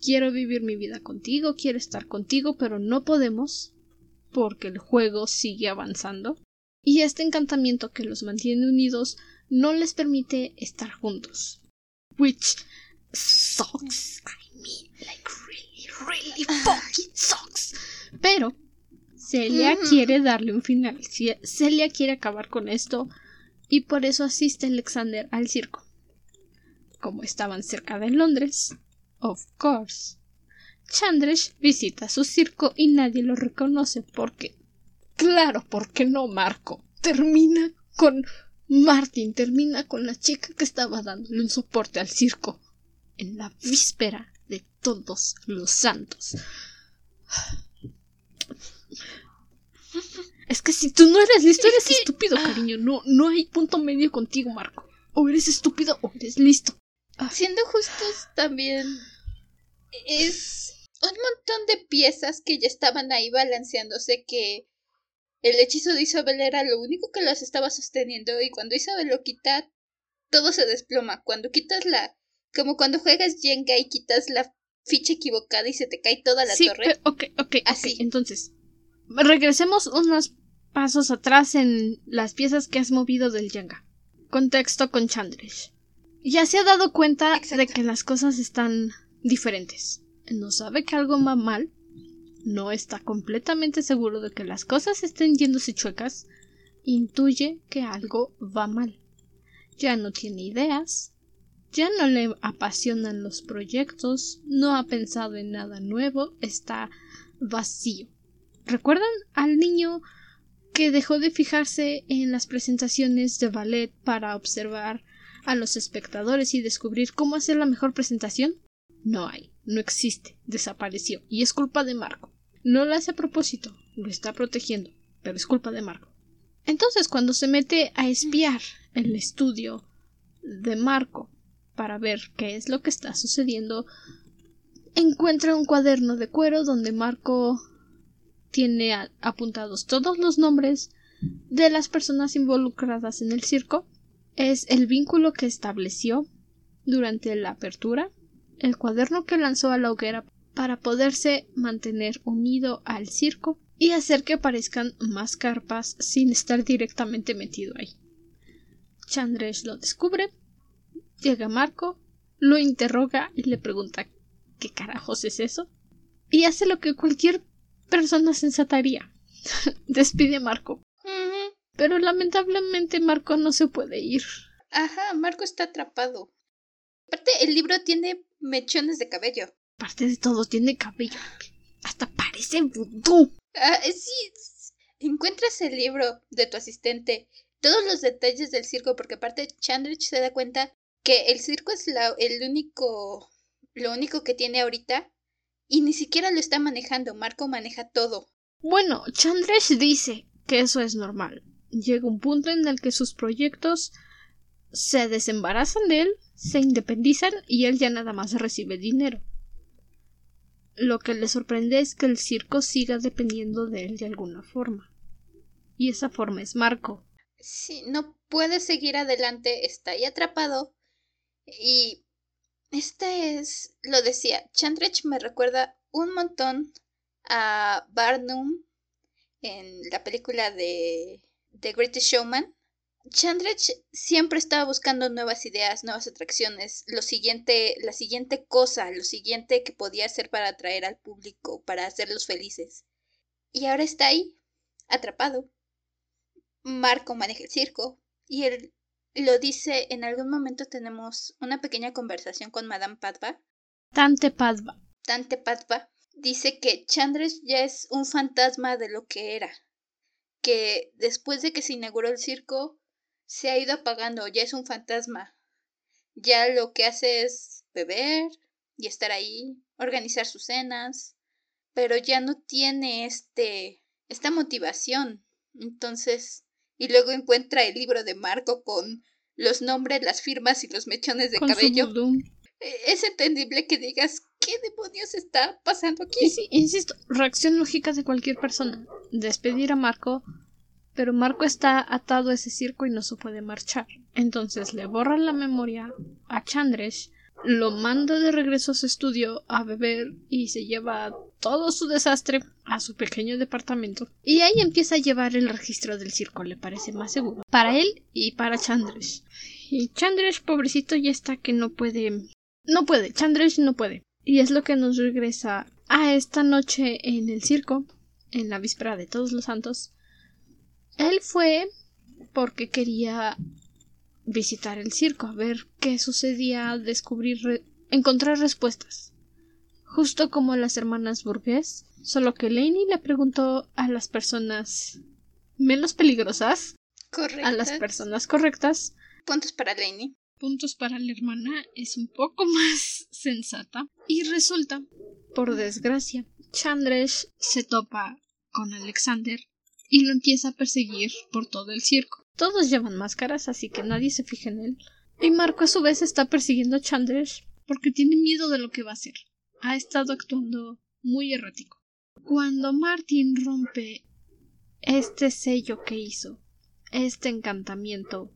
quiero vivir mi vida contigo, quiero estar contigo, pero no podemos porque el juego sigue avanzando y este encantamiento que los mantiene unidos no les permite estar juntos. Which sucks. I mean, like really, really fucking sucks. Pero Celia mm. quiere darle un final. Celia quiere acabar con esto y por eso asiste Alexander al circo como estaban cerca de Londres, of course. Chandresh visita su circo y nadie lo reconoce porque... Claro, porque no, Marco. Termina con Martin, termina con la chica que estaba dándole un soporte al circo en la víspera de todos los santos. Es que si tú no eres listo, eres estúpido, cariño. No, no hay punto medio contigo, Marco. O eres estúpido o eres listo. Siendo justos, también es un montón de piezas que ya estaban ahí balanceándose que el hechizo de Isabel era lo único que las estaba sosteniendo y cuando Isabel lo quita, todo se desploma. Cuando quitas la... como cuando juegas Jenga y quitas la ficha equivocada y se te cae toda la torre. Ok, ok, así. entonces, regresemos unos pasos atrás en las piezas que has movido del Jenga. Contexto con Chandrish. Ya se ha dado cuenta de que las cosas están diferentes. No sabe que algo va mal. No está completamente seguro de que las cosas estén yéndose chuecas. Intuye que algo va mal. Ya no tiene ideas. Ya no le apasionan los proyectos, no ha pensado en nada nuevo, está vacío. ¿Recuerdan al niño que dejó de fijarse en las presentaciones de ballet para observar a los espectadores y descubrir cómo hacer la mejor presentación? No hay, no existe, desapareció, y es culpa de Marco. No lo hace a propósito, lo está protegiendo, pero es culpa de Marco. Entonces, cuando se mete a espiar el estudio de Marco para ver qué es lo que está sucediendo, encuentra un cuaderno de cuero donde Marco tiene apuntados todos los nombres de las personas involucradas en el circo. Es el vínculo que estableció durante la apertura, el cuaderno que lanzó a la hoguera para poderse mantener unido al circo y hacer que aparezcan más carpas sin estar directamente metido ahí. Chandresh lo descubre, llega Marco, lo interroga y le pregunta ¿qué carajos es eso? Y hace lo que cualquier persona sensataría. (laughs) Despide a Marco. Pero lamentablemente Marco no se puede ir. Ajá, Marco está atrapado. Aparte, el libro tiene mechones de cabello. Aparte de todo, tiene cabello. Hasta parece vudú. Ah, sí. Encuentras el libro de tu asistente, todos los detalles del circo, porque aparte Chandrich se da cuenta que el circo es la, el único, lo único que tiene ahorita y ni siquiera lo está manejando. Marco maneja todo. Bueno, Chandresh dice que eso es normal. Llega un punto en el que sus proyectos se desembarazan de él, se independizan y él ya nada más recibe dinero. Lo que le sorprende es que el circo siga dependiendo de él de alguna forma. Y esa forma es Marco. Sí, no puede seguir adelante, está ahí atrapado. Y este es, lo decía, Chandrich me recuerda un montón a Barnum en la película de The Greatest Showman. Chandrich siempre estaba buscando nuevas ideas, nuevas atracciones, lo siguiente, la siguiente cosa, lo siguiente que podía hacer para atraer al público, para hacerlos felices. Y ahora está ahí, atrapado. Marco maneja el circo y él lo dice, en algún momento tenemos una pequeña conversación con Madame Padva. Tante Padva. Tante Padva dice que Chandres ya es un fantasma de lo que era, que después de que se inauguró el circo se ha ido apagando, ya es un fantasma. Ya lo que hace es beber y estar ahí, organizar sus cenas, pero ya no tiene este esta motivación. Entonces, y luego encuentra el libro de Marco con los nombres, las firmas y los mechones de cabello. E, es entendible que digas qué demonios está pasando aquí. Insisto, reacción lógica de cualquier persona. Despedir a Marco pero Marco está atado a ese circo y no se puede marchar. Entonces le borra la memoria a Chandresh, lo manda de regreso a su estudio a beber y se lleva todo su desastre a su pequeño departamento. Y ahí empieza a llevar el registro del circo, le parece más seguro. Para él y para Chandresh. Y Chandresh, pobrecito, ya está que no puede. No puede, Chandresh no puede. Y es lo que nos regresa a esta noche en el circo, en la víspera de todos los santos, él fue porque quería visitar el circo, a ver qué sucedía, descubrir, encontrar respuestas. Justo como las hermanas Burgués, solo que Laney le preguntó a las personas menos peligrosas, a las personas correctas. Puntos para Laney. Puntos para la hermana es un poco (laughs) más sensata. Y resulta, por desgracia, Chandresh se topa con Alexander y lo empieza a perseguir por todo el circo. Todos llevan máscaras, así que nadie se fija en él. Y Marco a su vez está persiguiendo a Chandresh porque tiene miedo de lo que va a hacer. Ha estado actuando muy errático. Cuando Martin rompe este sello que hizo, este encantamiento,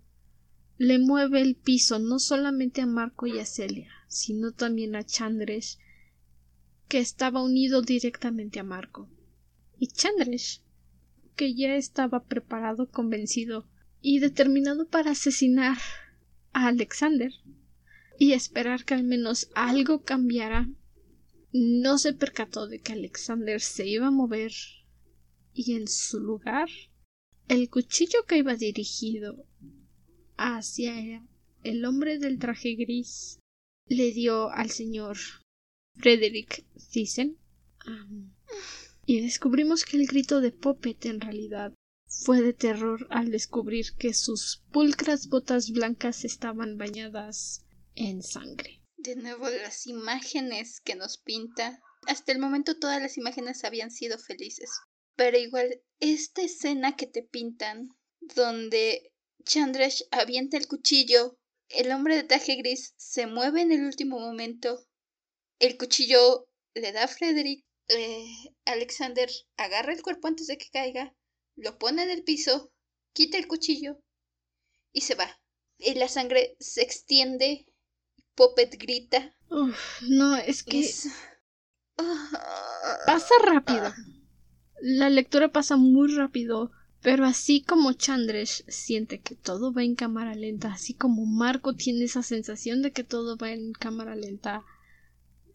le mueve el piso no solamente a Marco y a Celia, sino también a Chandresh, que estaba unido directamente a Marco. Y Chandresh que ya estaba preparado, convencido y determinado para asesinar a Alexander y esperar que al menos algo cambiara, no se percató de que Alexander se iba a mover y en su lugar el cuchillo que iba dirigido hacia el hombre del traje gris le dio al señor Frederick Thyssen. y descubrimos que el grito de Poppet en realidad fue de terror al descubrir que sus pulcras botas blancas estaban bañadas en sangre. De nuevo las imágenes que nos pinta. Hasta el momento todas las imágenes habían sido felices. Pero igual, esta escena que te pintan, donde Chandresh avienta el cuchillo, el hombre de traje gris se mueve en el último momento, el cuchillo le da a Frederick, eh, Alexander agarra el cuerpo antes de que caiga, lo pone en el piso, quita el cuchillo y se va. Y la sangre se extiende, Poppet grita. no, es que... Ah. Pasa rápido. La lectura pasa muy rápido. Pero así como Chandresh siente que todo va en cámara lenta, así como Marco tiene esa sensación de que todo va en cámara lenta,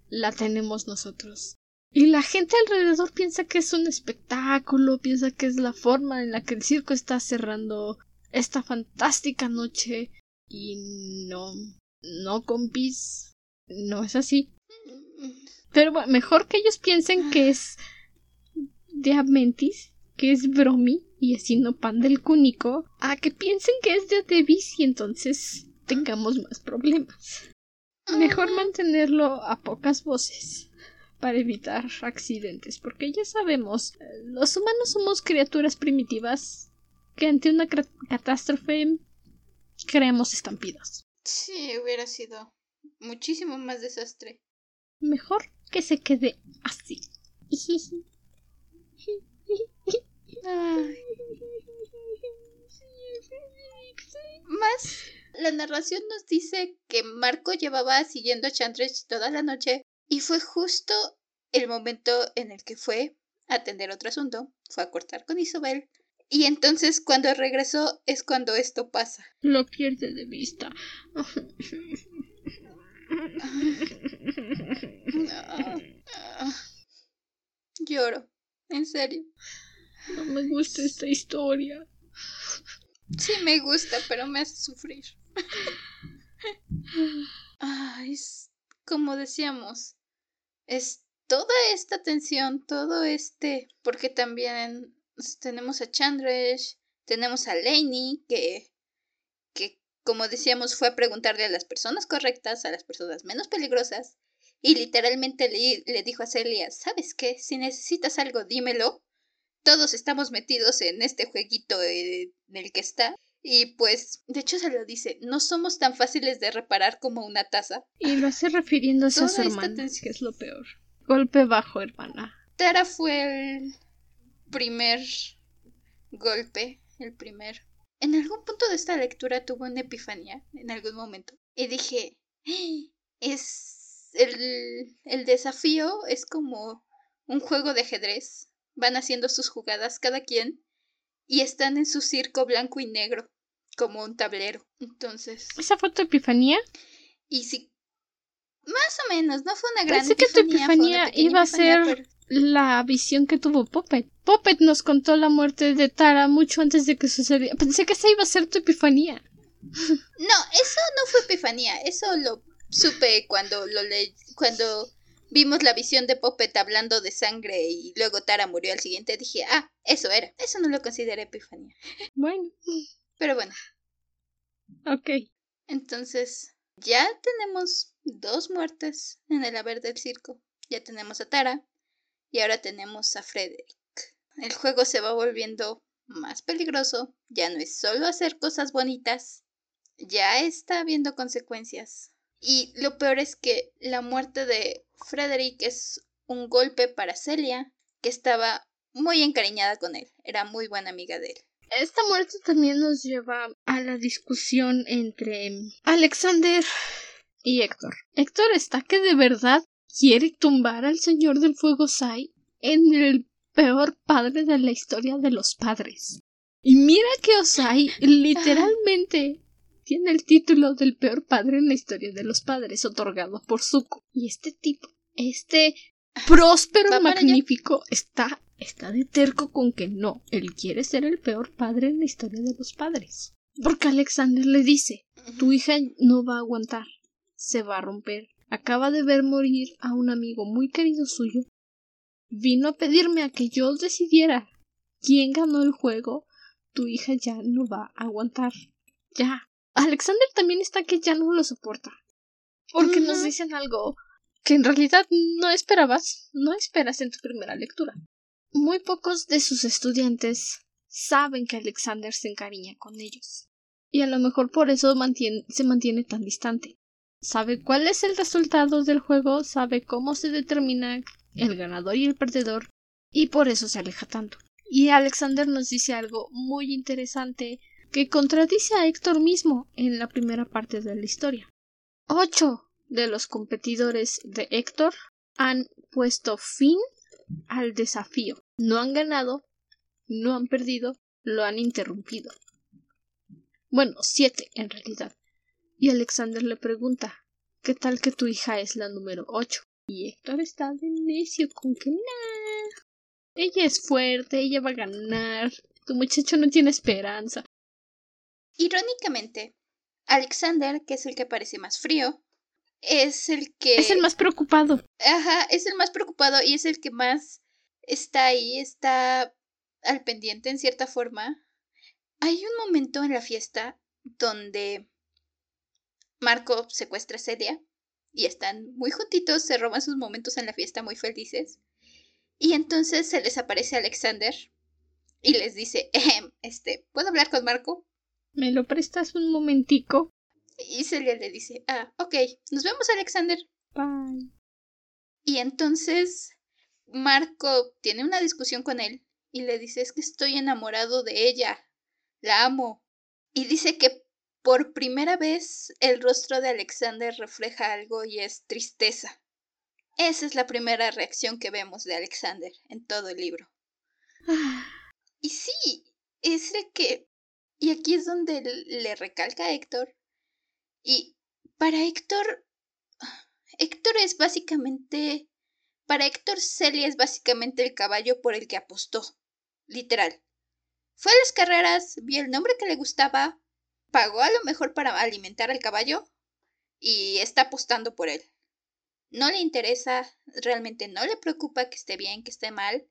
la tenemos nosotros. Y la gente alrededor piensa que es un espectáculo, piensa que es la forma en la que el circo está cerrando esta fantástica noche. Y no, no compis, no es así. Pero bueno, mejor que ellos piensen que es Diamantis, que es Bromi, y haciendo pan del cúnico a que piensen que es de Davis y entonces tengamos más problemas. Mejor mantenerlo a pocas voces para evitar accidentes, porque ya sabemos, los humanos somos criaturas primitivas que ante una catástrofe creamos estampidas. Sí, hubiera sido muchísimo más desastre. Mejor que se quede así. (laughs) Más, la narración nos dice que Marco llevaba siguiendo a Chandrich toda la noche y fue justo el momento en el que fue a atender otro asunto, fue a cortar con Isabel. Y entonces cuando regresó es cuando esto pasa. Lo pierde de vista. Lloro, en serio. No me gusta esta historia. Sí me gusta, pero me hace sufrir. Ay, como decíamos, es toda esta tensión, todo este, porque también tenemos a Chandresh, tenemos a Lainey, que, que como decíamos fue a preguntarle a las personas correctas, a las personas menos peligrosas, y literalmente le, le dijo a Celia, ¿sabes qué? Si necesitas algo, dímelo todos estamos metidos en este jueguito en el que está. Y pues, de hecho se lo dice, no somos tan fáciles de reparar como una taza. Y lo hace refiriéndose a su hermana, que es lo peor. Golpe bajo, hermana. Tara fue el primer golpe, el primer. En algún punto de esta lectura tuvo una epifanía, en algún momento. Y dije, ¡Ah! es el, el desafío es como un juego de ajedrez van haciendo sus jugadas cada quien y están en su circo blanco y negro, como un tablero. Entonces. ¿Esa fue tu epifanía? Y sí. Más o menos, no fue una gran Pensé que tu epifanía iba a ser la visión que tuvo Poppet. Poppet nos contó la muerte de Tara mucho antes de que sucediera. Pensé que esa iba a ser tu epifanía. No, eso no fue epifanía. Eso lo supe cuando lo leí. Cuando vimos la visión de Poppet hablando de sangre y luego Tara murió al siguiente, dije, ah, eso era. Eso no lo consideré epifanía. (laughs) Bueno. Pero bueno. Ok. Entonces, ya tenemos dos muertes en el haber del circo. Ya tenemos a Tara y ahora tenemos a Frederick. El juego se va volviendo más peligroso. Ya no es solo hacer cosas bonitas. Ya está habiendo consecuencias. Y lo peor es que la muerte de Frederick es un golpe para Celia, que estaba muy encariñada con él, era muy buena amiga de él. Esta muerte también nos lleva a la discusión entre Alexander y Héctor. Héctor está que de verdad quiere tumbar al Señor del Fuego Sai en el peor padre de la historia de los padres. Y mira que Osai literalmente tiene el título del peor padre en la historia de los padres, otorgado por Zuko. Y este tipo, este próspero magnífico, está, está de terco con que no, él quiere ser el peor padre en la historia de los padres. Porque Alexander le dice tu hija no va a aguantar, se va a romper. Acaba de ver morir a un amigo muy querido suyo. Vino a pedirme a que yo decidiera quién ganó el juego. Tu hija ya no va a aguantar. Ya. Alexander también está que ya no lo soporta. Porque nos dicen algo que en realidad no esperabas, no esperas en tu primera lectura. Muy pocos de sus estudiantes saben que Alexander se encariña con ellos. Y a lo mejor por eso se mantiene tan distante. Sabe cuál es el resultado del juego, sabe cómo se determina el ganador y el perdedor, y por eso se aleja tanto. Y Alexander nos dice algo muy interesante que contradice a Héctor mismo en la primera parte de la historia. Ocho de los competidores de Héctor han puesto fin al desafío. No han ganado, no han perdido, lo han interrumpido. Bueno, siete en realidad. Y Alexander le pregunta ¿Qué tal que tu hija es la número ocho? Y Héctor está de necio con que nada. Ella es fuerte, ella va a ganar. Tu muchacho no tiene esperanza. Irónicamente, Alexander, que es el que parece más frío, es el que... Es el más preocupado. Ajá, es el más preocupado y es el que más está ahí, está al pendiente en cierta forma. Hay un momento en la fiesta donde Marco secuestra a Celia y están muy juntitos, se roban sus momentos en la fiesta muy felices. Y entonces se les aparece Alexander y les dice, este, ¿puedo hablar con Marco? ¿Me lo prestas un momentico? Y Celia le dice, ah, ok, nos vemos Alexander. Bye. Y entonces Marco tiene una discusión con él y le dice, es que estoy enamorado de ella, la amo. Y dice que por primera vez el rostro de Alexander refleja algo y es tristeza. Esa es la primera reacción que vemos de Alexander en todo el libro. y sí, es el que... Y aquí es donde le recalca a Héctor y para Héctor, Héctor es básicamente, para Héctor Celia es básicamente el caballo por el que apostó, literal. Fue a las carreras, vio el nombre que le gustaba, pagó a lo mejor para alimentar al caballo y está apostando por él. No le interesa, realmente no le preocupa que esté bien, que esté mal,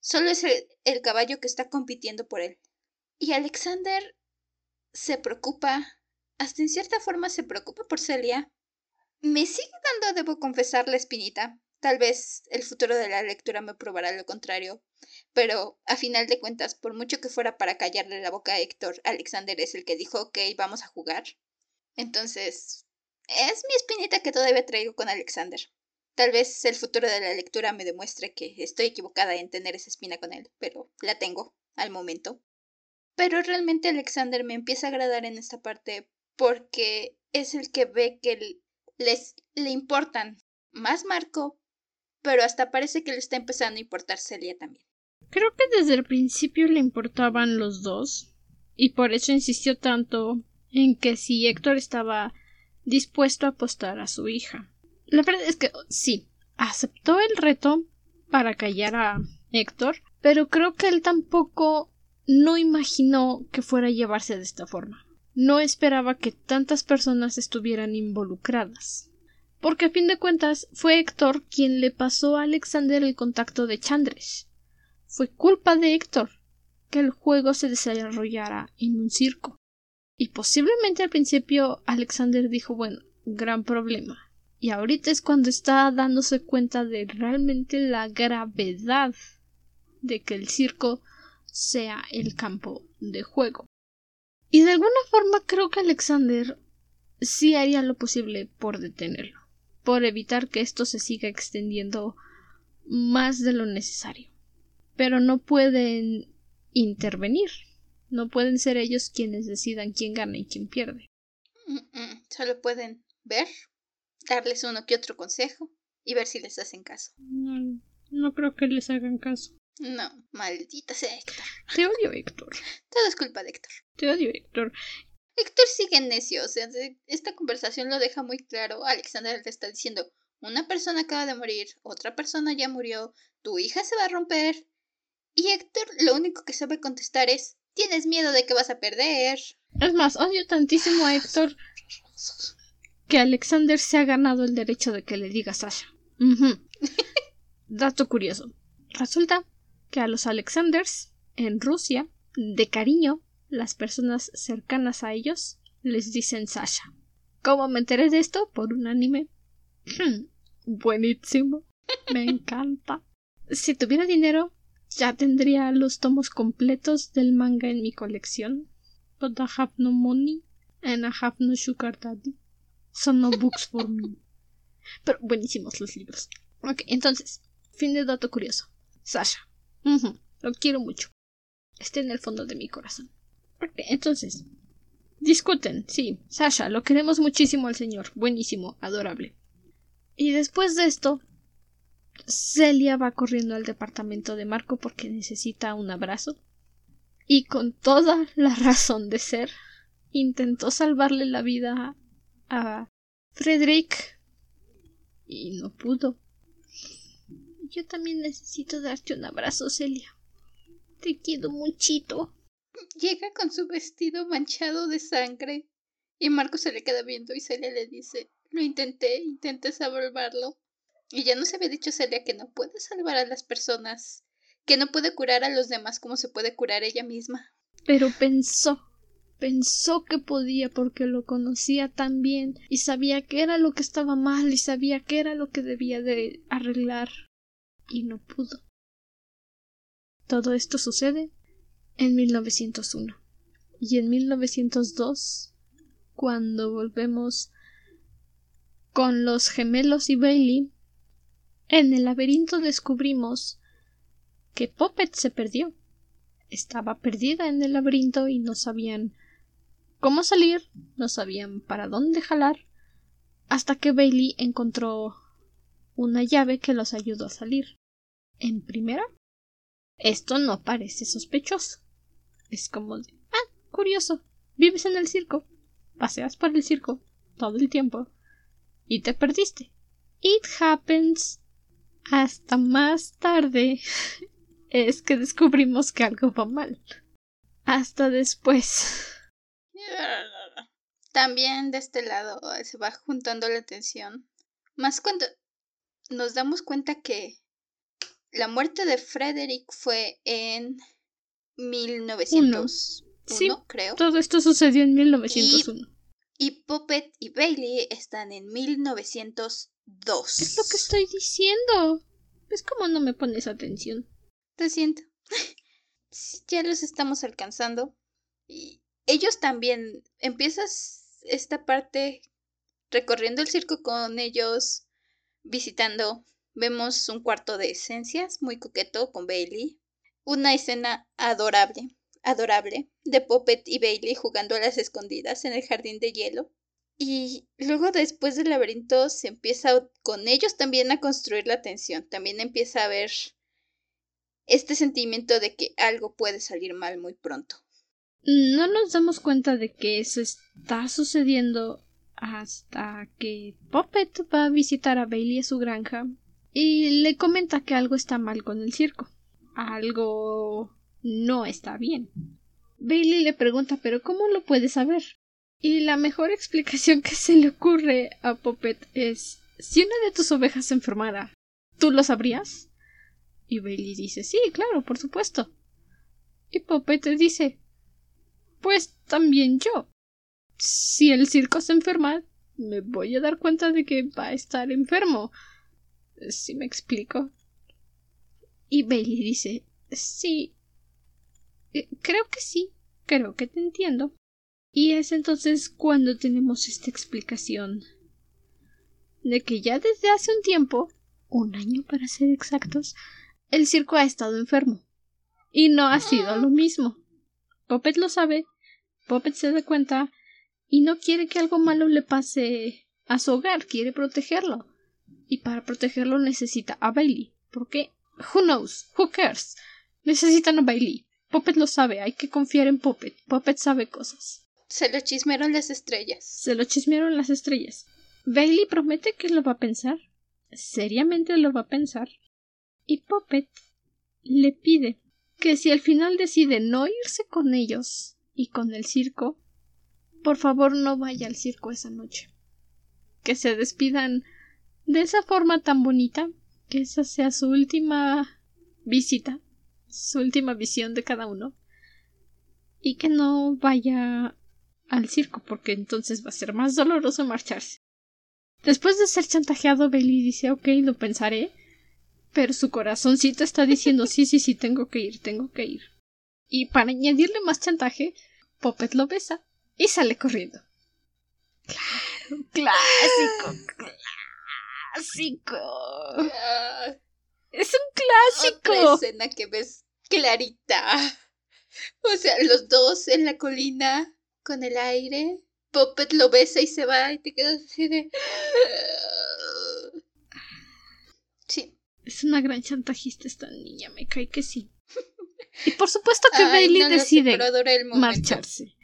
solo es el, el caballo que está compitiendo por él. Y Alexander se preocupa hasta en cierta forma se preocupa por Celia. Me sigue dando, debo confesar, la espinita. Tal vez el futuro de la lectura me probará lo contrario. Pero, a final de cuentas, por mucho que fuera para callarle la boca a Héctor, Alexander es el que dijo, ok, vamos a jugar. Entonces, es mi espinita que todavía traigo con Alexander. Tal vez el futuro de la lectura me demuestre que estoy equivocada en tener esa espina con él, pero la tengo, al momento. Pero realmente Alexander me empieza a agradar en esta parte porque es el que ve que les le importan más Marco, pero hasta parece que le está empezando a importar Celia también. Creo que desde el principio le importaban los dos, y por eso insistió tanto en que si Héctor estaba dispuesto a apostar a su hija. La verdad es que sí, aceptó el reto para callar a Héctor, pero creo que él tampoco no imaginó que fuera a llevarse de esta forma no esperaba que tantas personas estuvieran involucradas. Porque a fin de cuentas fue Héctor quien le pasó a Alexander el contacto de Chandres. Fue culpa de Héctor que el juego se desarrollara en un circo. Y posiblemente al principio Alexander dijo bueno, gran problema. Y ahorita es cuando está dándose cuenta de realmente la gravedad de que el circo sea el campo de juego. Y de alguna forma creo que Alexander sí haría lo posible por detenerlo, por evitar que esto se siga extendiendo más de lo necesario. Pero no pueden intervenir, no pueden ser ellos quienes decidan quién gana y quién pierde. Solo pueden ver, darles uno que otro consejo y ver si les hacen caso. No, no creo que les hagan caso. No, maldita sea Héctor. Te odio, Héctor. Todo es culpa de Héctor. Te odio, Héctor. Héctor sigue necio. O sea, esta conversación lo deja muy claro. Alexander le está diciendo: Una persona acaba de morir, otra persona ya murió, tu hija se va a romper. Y Héctor lo único que sabe contestar es: Tienes miedo de que vas a perder. Es más, odio tantísimo a Héctor que Alexander se ha ganado el derecho de que le diga Sasha. (laughs) Dato curioso. Resulta que a los Alexanders en Rusia, de cariño, las personas cercanas a ellos les dicen Sasha. ¿Cómo me enteré de esto? Por un anime. (clears throat) Buenísimo. Me encanta. Si tuviera dinero, ya tendría los tomos completos del manga en mi colección. But I have no money and I have no sugar daddy. So no books for me. Pero buenísimos los libros. Ok, entonces, fin de dato curioso. Sasha. Lo quiero mucho. Está en el fondo de mi corazón. Ok, entonces, discuten, sí. Sasha, lo queremos muchísimo al señor. Buenísimo, adorable. Y después de esto, Celia va corriendo al departamento de Marco porque necesita un abrazo. Y con toda la (laughs) razón de ser, intentó salvarle la vida a Frederick y no pudo. Yo también necesito darte un abrazo, Celia. Te quiero muchito. Llega con su vestido manchado de sangre y Marco se le queda viendo y Celia le dice Lo intenté, intenté salvarlo. Y ya no se había dicho Celia que no puede salvar a las personas, que no puede curar a los demás como se puede curar ella misma. Pero pensó, pensó que podía porque lo conocía tan bien y sabía que era lo que estaba mal y sabía que era lo que debía de arreglar y no pudo. Todo esto sucede en 1901 y en 1902 cuando volvemos con los gemelos y Bailey en el laberinto descubrimos que Poppet se perdió. Estaba perdida en el laberinto y no sabían cómo salir, no sabían para dónde jalar, hasta que Bailey encontró una llave que los ayudó a salir. En primera, esto no parece sospechoso. Es como de, ah, curioso, vives en el circo, paseas por el circo todo el tiempo y te perdiste. It happens. Hasta más tarde (laughs) es que descubrimos que algo va mal. Hasta después. (laughs) También de este lado se va juntando la atención. Más cuando nos damos cuenta que la muerte de Frederick fue en 1901, sí, creo. Todo esto sucedió en 1901. Y, y Puppet y Bailey están en 1902. Es lo que estoy diciendo. Es como no me pones atención. Te siento. (laughs) ya los estamos alcanzando. Y ellos también. Empiezas esta parte recorriendo el circo con ellos, visitando. Vemos un cuarto de esencias muy coqueto con Bailey. Una escena adorable, adorable, de Puppet y Bailey jugando a las escondidas en el jardín de hielo. Y luego después del laberinto se empieza con ellos también a construir la tensión. También empieza a haber este sentimiento de que algo puede salir mal muy pronto no nos damos cuenta de que eso está sucediendo hasta que Puppet va a visitar a Bailey a su granja y le comenta que algo está mal con el circo. Algo no está bien. Bailey le pregunta pero ¿cómo lo puede saber? Y la mejor (laughs) explicación que se le ocurre a Puppet es si una de tus ovejas se enfermara, ¿tú lo sabrías? Y Bailey dice sí, claro, por supuesto. Y Puppet dice pues también yo. Si el circo se enferma, me voy a dar cuenta de que va a estar enfermo. Si me explico. Y Bailey dice sí. Eh, creo que sí. Creo que te entiendo. Y es entonces cuando tenemos esta explicación de que ya desde hace un tiempo, un año para ser exactos, el circo ha estado enfermo. Y no ha sido lo mismo. Poppet lo sabe, Poppet se da cuenta y no quiere que algo malo le pase a su hogar, quiere protegerlo. Y para protegerlo necesita a Bailey. ¿Por qué? Who knows? Who cares? Necesitan a Bailey. Poppet lo sabe, hay que confiar en Poppet. Poppet sabe cosas. Se lo chismearon las estrellas. Se lo chismearon las estrellas. Bailey promete que lo va a pensar. Seriamente lo va a pensar. Y Poppet le pide que si al final decide no irse con ellos y con el circo, por favor no vaya al circo esa noche. Que se despidan de esa forma tan bonita, que esa sea su última visita, su última visión de cada uno, y que no vaya al circo, porque entonces va a ser más doloroso marcharse. Después de ser chantajeado, Bailey dice ok, lo pensaré, pero su corazoncito está diciendo sí, sí, sí, tengo que ir, tengo que ir. Y para añadirle más chantaje, Poppet lo besa y sale corriendo. Claro, clásico, clásico. Es un clásico. Otra escena que ves clarita. O sea, los dos en la colina con el aire. Poppet lo besa y se va y te quedas así de. Sí. Es una gran chantajista esta niña, me cae que sí. Y por supuesto que Bailey decide marcharse.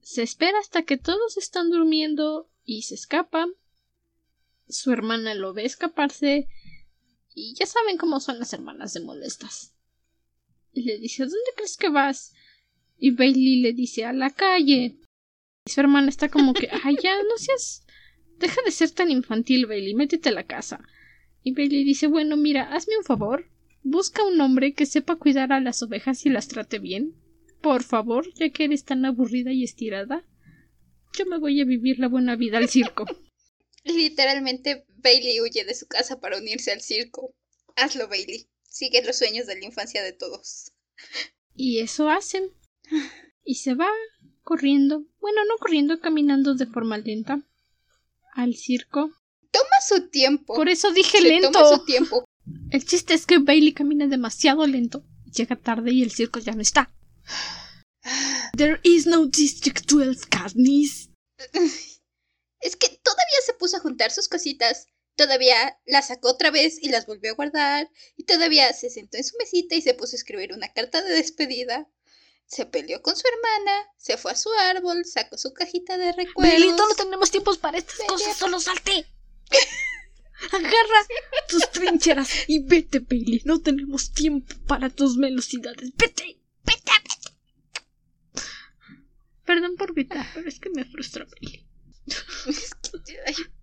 Se espera hasta que todos están durmiendo y se escapa. Su hermana lo ve escaparse y ya saben cómo son las hermanas de molestas. Y le dice ¿Dónde crees que vas? Y Bailey le dice a la calle. Y su hermana está como que ay ya no seas deja de ser tan infantil, Bailey, métete a la casa. Y Bailey dice bueno mira, hazme un favor. Busca un hombre que sepa cuidar a las ovejas y las trate bien. Por favor, ya que eres tan aburrida y estirada. Yo me voy a vivir la buena vida al circo. Literalmente, Bailey huye de su casa para unirse al circo. Hazlo, Bailey. Sigue los sueños de la infancia de todos. Y eso hacen. Y se va corriendo, bueno, no corriendo, caminando de forma lenta al circo. Toma su tiempo. Por eso dije lento. Toma su tiempo. El chiste es que Bailey camina demasiado lento. Llega tarde y el circo ya no está. (sighs) There is no District 12, Katniss. (laughs) Es que todavía se puso a juntar sus cositas. Todavía las sacó otra vez y las volvió a guardar. Y todavía se sentó en su mesita y se puso a escribir una carta de despedida. Se peleó con su hermana, se fue a su árbol, sacó su cajita de recuerdos. Bailey, no tenemos tiempos para estas cosas, solo salte. (laughs) Agarra tus trincheras y vete, Bailey. No tenemos tiempo para tus velocidades. Vete, vete, vete. Perdón por gritar, pero es que me frustra, Bailey. (laughs)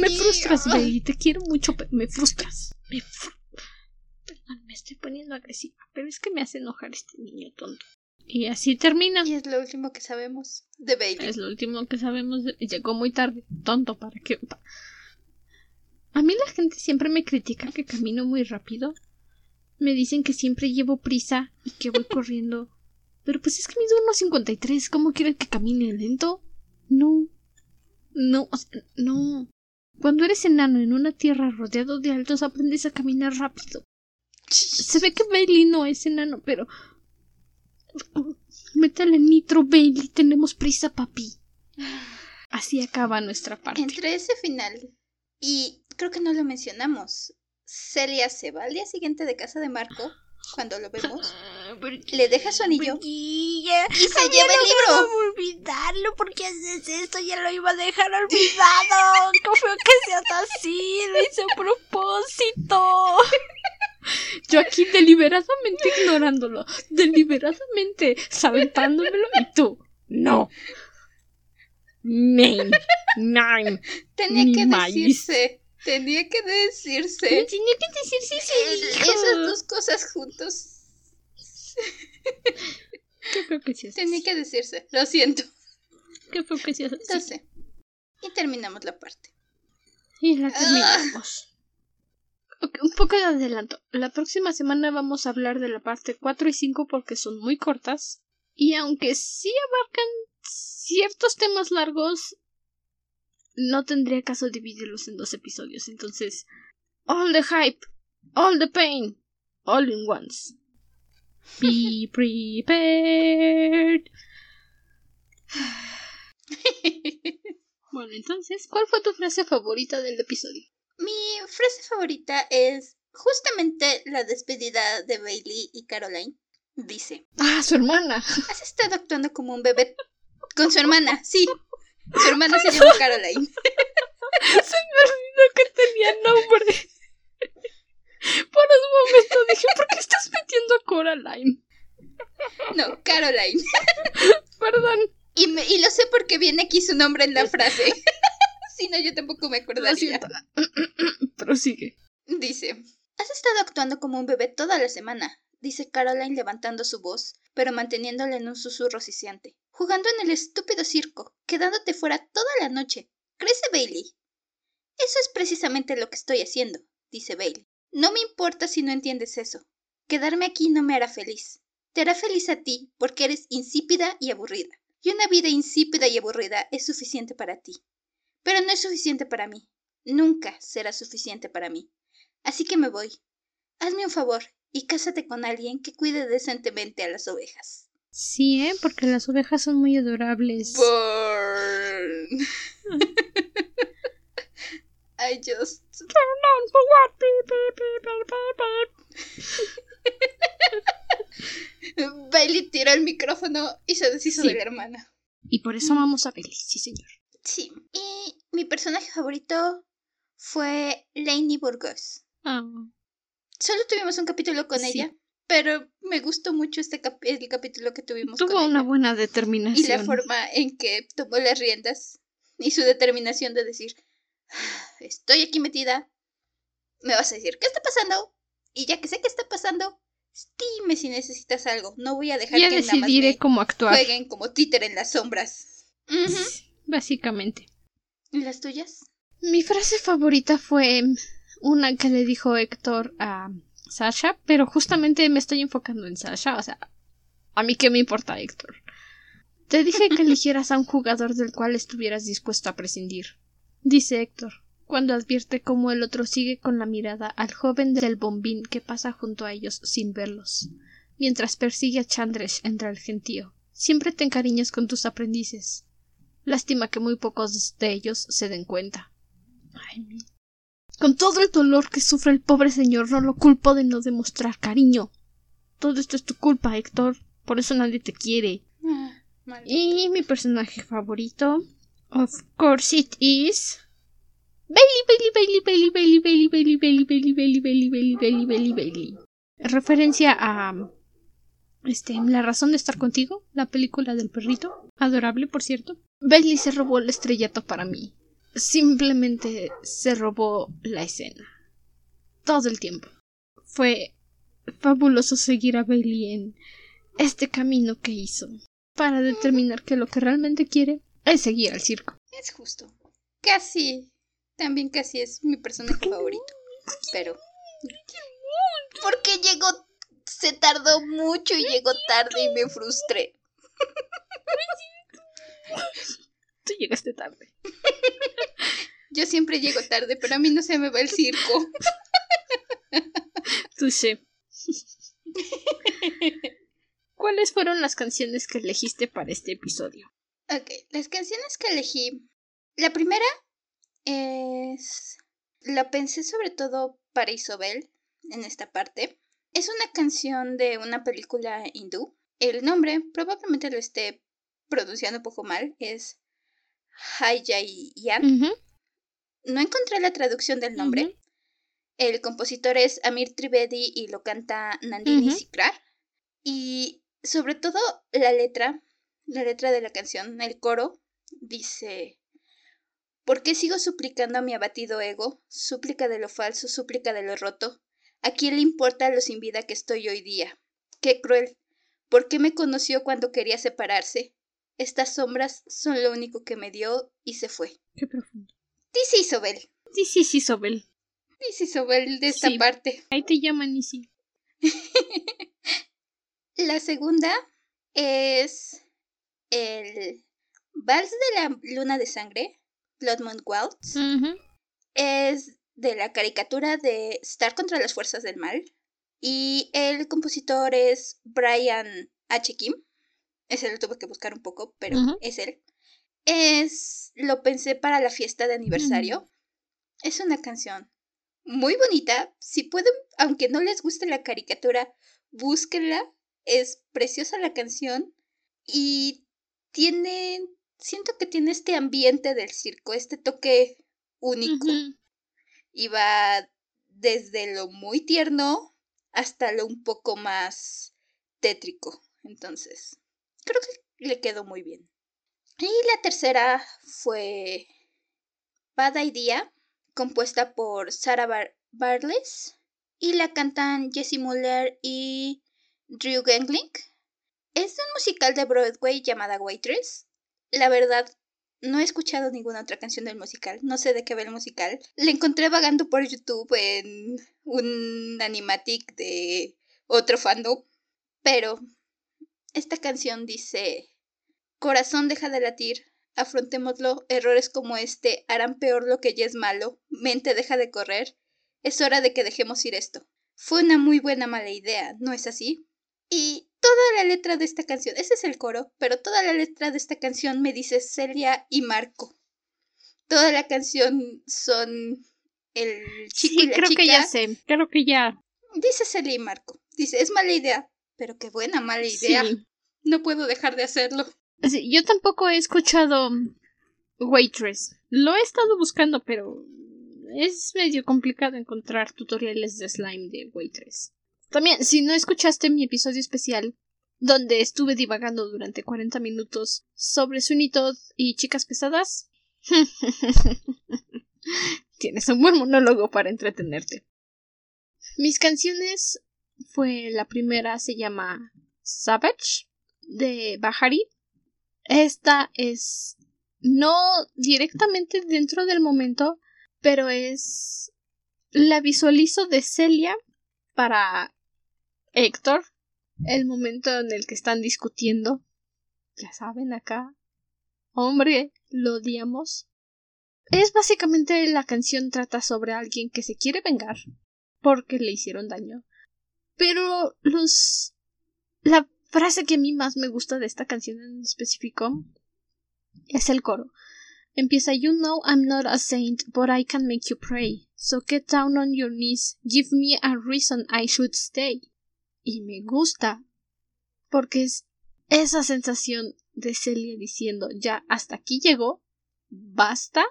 Me frustras, Bailey. Te quiero mucho, pero me frustras. Me Perdón, me estoy poniendo agresiva, pero es que me hace enojar este niño tonto. Y así termina. Y es lo último que sabemos de Bailey. Es lo último que sabemos. De... Llegó muy tarde. Tonto, ¿para qué? A mí la gente siempre me critica que camino muy rápido. Me dicen que siempre llevo prisa y que voy (laughs) corriendo. Pero pues es que mido unos 53. ¿Cómo quieren que camine lento? No. No, no. Cuando eres enano en una tierra rodeado de altos aprendes a caminar rápido. Se ve que Bailey no es enano, pero... Métale nitro, Bailey. Tenemos prisa, papi. Así acaba nuestra parte. Entre ese final y creo que no lo mencionamos. Celia se va al día siguiente de casa de Marco cuando lo vemos. Le deja su anillo y se lleva el libro. No olvidarlo porque haces esto, ya lo iba a dejar olvidado. (laughs) ¿Cómo feo que seas así? Lo hice a propósito. Yo aquí deliberadamente ignorándolo, deliberadamente saltándomelo y tú, no. Nine. Nine. Tenía que decirse. Tenía que decirse. Tenía que decirse sí, Esas dos cosas juntos. Qué feo que Tenía que decirse. Lo siento. Qué feo que Lo sé. Y terminamos la parte. Y la terminamos. Okay, un poco de adelanto. La próxima semana vamos a hablar de la parte 4 y 5 porque son muy cortas. Y aunque sí abarcan ciertos temas largos, no tendría caso dividirlos en dos episodios. Entonces, all the hype, all the pain, all in once. (laughs) Be prepared. (laughs) bueno, entonces, ¿cuál fue tu frase favorita del episodio? Mi frase favorita es justamente la despedida de Bailey y Caroline. Dice: Ah, su hermana. Has estado actuando como un bebé con su hermana, sí. Su hermana se llama Caroline. Se me olvidó que tenía nombre. Por un momento dije, ¿por qué estás metiendo a Coraline? No, Caroline. Perdón. Y, lo sé porque viene aquí su nombre en la frase. (laughs) si no, yo tampoco me acordaría. (clears throat) Prosigue. Dice, has estado actuando como un bebé toda la semana, dice Caroline levantando su voz, pero manteniéndola en un susurro ciciante. Jugando en el estúpido circo, quedándote fuera toda la noche. ¿Crece Bailey? Eso es precisamente lo que estoy haciendo, dice Bailey. No me importa si no entiendes eso. Quedarme aquí no me hará feliz. Te hará feliz a ti porque eres insípida y aburrida. Y una vida insípida y aburrida es suficiente para ti. Pero no es suficiente para mí. Nunca será suficiente para mí. Así que me voy. Hazme un favor y cásate con alguien que cuide decentemente a las ovejas. Sí, ¿eh? Porque las ovejas son muy adorables. Burn. (laughs) I just... Bailey tiró el micrófono y se deshizo de la hermana. Y por eso vamos a Bailey, sí señor. Sí. Y mi personaje favorito fue Lainey Burgos. Ah. Solo tuvimos un capítulo con ella, pero me gustó mucho este el capítulo que tuvimos Tuvo una buena determinación. Y la forma en que tomó las riendas y su determinación de decir, ah, estoy aquí metida, me vas a decir, ¿qué está pasando? Y ya que sé qué está pasando, dime si necesitas algo. No voy a dejar ya que nada más cómo actuar. jueguen como títer en las sombras. Básicamente. ¿Y las tuyas? Mi frase favorita fue una que le dijo Héctor a Sasha, pero justamente me estoy enfocando en Sasha, o sea, a mí qué me importa Héctor. Te dije que (laughs) eligieras a un jugador del cual estuvieras dispuesto a prescindir. Dice Héctor, cuando advierte cómo el otro sigue con la mirada al joven del bombín que pasa junto a ellos sin verlos, mientras persigue a Chandresh entre el gentío. Siempre te encariñas con tus aprendices. Lástima que muy pocos de ellos se den cuenta. Ay, con todo el dolor que sufre el pobre señor, no lo culpo de no demostrar cariño. Todo esto es tu culpa, Héctor. Por eso nadie te quiere. y mi personaje favorito, of course it is. Bailey, Bailey, Bailey, Bailey, Bailey, Bailey, Bailey, Bailey, Bailey, Bailey, Bailey, Bailey, Bailey, Bailey. Referencia a este, La razón de estar contigo, la película del perrito, adorable por cierto. Bailey se robó el estrellato para mí simplemente se robó la escena. Todo el tiempo. Fue fabuloso seguir a Bailey en este camino que hizo para determinar que lo que realmente quiere es seguir al circo. Es justo. Casi. También casi es mi personaje favorito. Pero... Porque llegó... Se tardó mucho y llegó tarde y me frustré. Tú llegaste tarde. (laughs) (laughs) Yo siempre llego tarde, pero a mí no se me va el circo. Tú sé. ¿Cuáles fueron las canciones que elegiste para este episodio? Ok, las canciones que elegí. La primera es. La pensé sobre todo para Isobel en esta parte. Es una canción de una película hindú. El nombre probablemente lo esté pronunciando un poco mal. Es Hayayan. No encontré la traducción del nombre. El compositor es Amir Trivedi y lo canta Nandini Sikrar. Y sobre todo la letra, la letra de la canción, el coro, dice: ¿Por qué sigo suplicando a mi abatido ego? Súplica de lo falso, súplica de lo roto. ¿A quién le importa lo sin vida que estoy hoy día? ¡Qué cruel! ¿Por qué me conoció cuando quería separarse? Estas sombras son lo único que me dio y se fue. Qué profundo. This Isobel. Is Isobel. This Isobel de esta parte. Ahí te llaman Isi. (laughs) la segunda es el Vals de la Luna de Sangre, Blood Moon Waltz. Es de la caricatura de Star contra las Fuerzas del Mal. Y el compositor es Brian H. Kim. Ese lo tuve que buscar un poco, pero es él. Es. Lo pensé para la fiesta de aniversario. Es una canción muy bonita. Si pueden, aunque no les guste la caricatura, búsquenla. Es preciosa la canción. Y tiene. Siento que tiene este ambiente del circo, este toque único. Y va desde lo muy tierno hasta lo un poco más tétrico. Entonces, creo que le quedó muy bien. Y la tercera fue Bad Idea, compuesta por Sarah Bar y la cantan Jessie Muller y Drew Gangling. Es un musical de Broadway llamada Waitress. La verdad, no he escuchado ninguna otra canción del musical, no sé de qué va el musical. La encontré vagando por YouTube en un animatic de otro fandom, pero esta canción dice, Corazón deja de latir, afrontémoslo, errores como este harán peor lo que ya es malo, mente deja de correr, es hora de que dejemos ir esto. Fue una muy buena mala idea, ¿no es así? Y toda la letra de esta canción, ese es el coro, pero toda la letra de esta canción me dice Celia y Marco. Toda la canción son el chico y la creo que ya sé, creo que ya. Dice Celia y Marco. Dice, es mala idea, pero qué buena mala idea. No puedo dejar de hacerlo. Sí, yo tampoco he escuchado Waitress. Lo he estado buscando, pero es medio complicado encontrar tutoriales de slime de Waitress. También, si no escuchaste mi episodio especial, donde estuve divagando durante 40 minutos sobre Todd y chicas pesadas, (laughs) tienes un buen monólogo para entretenerte. Mis canciones fue la primera, se llama Savage, de Bahari. Esta es no directamente dentro del momento, pero es la visualizo de Celia para Héctor, el momento en el que están discutiendo. Ya saben, acá. Hombre, lo odiamos. Es básicamente la canción trata sobre alguien que se quiere vengar porque le hicieron daño. Pero los... La frase que a mí más me gusta de esta canción en específico es el coro. Empieza You know I'm not a saint, but I can make you pray. So get down on your knees, give me a reason I should stay y me gusta porque es esa sensación de Celia diciendo ya hasta aquí llegó, basta,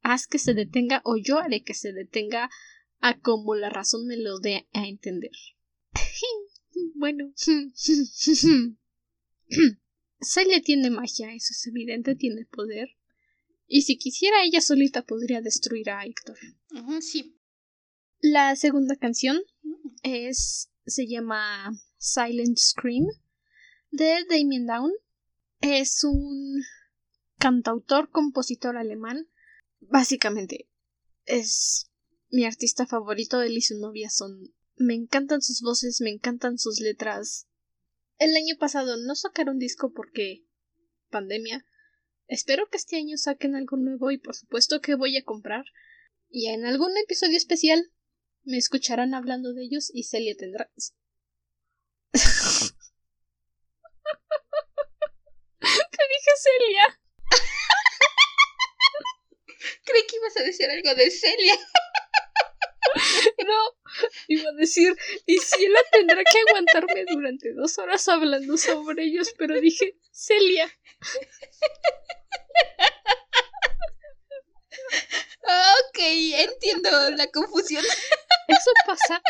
haz que se detenga o yo haré que se detenga a como la razón me lo dé a entender. (laughs) bueno. (laughs) Celia tiene magia, eso es evidente, tiene poder. Y si quisiera ella solita podría destruir a Héctor. sí. La segunda canción es se llama Silent Scream de Damien Down. Es un cantautor, compositor alemán. Básicamente es mi artista favorito. Él y su novia son. Me encantan sus voces, me encantan sus letras. El año pasado no sacaron disco porque pandemia. Espero que este año saquen algo nuevo y por supuesto que voy a comprar. Y en algún episodio especial me escucharán hablando de ellos y Celia tendrá. Te (laughs) dije Celia. (laughs) Creí que ibas a decir algo de Celia. (laughs) No, iba a decir, y Ciela tendrá que aguantarme durante dos horas hablando sobre ellos, pero dije, Celia. Ok, entiendo la confusión. Eso pasa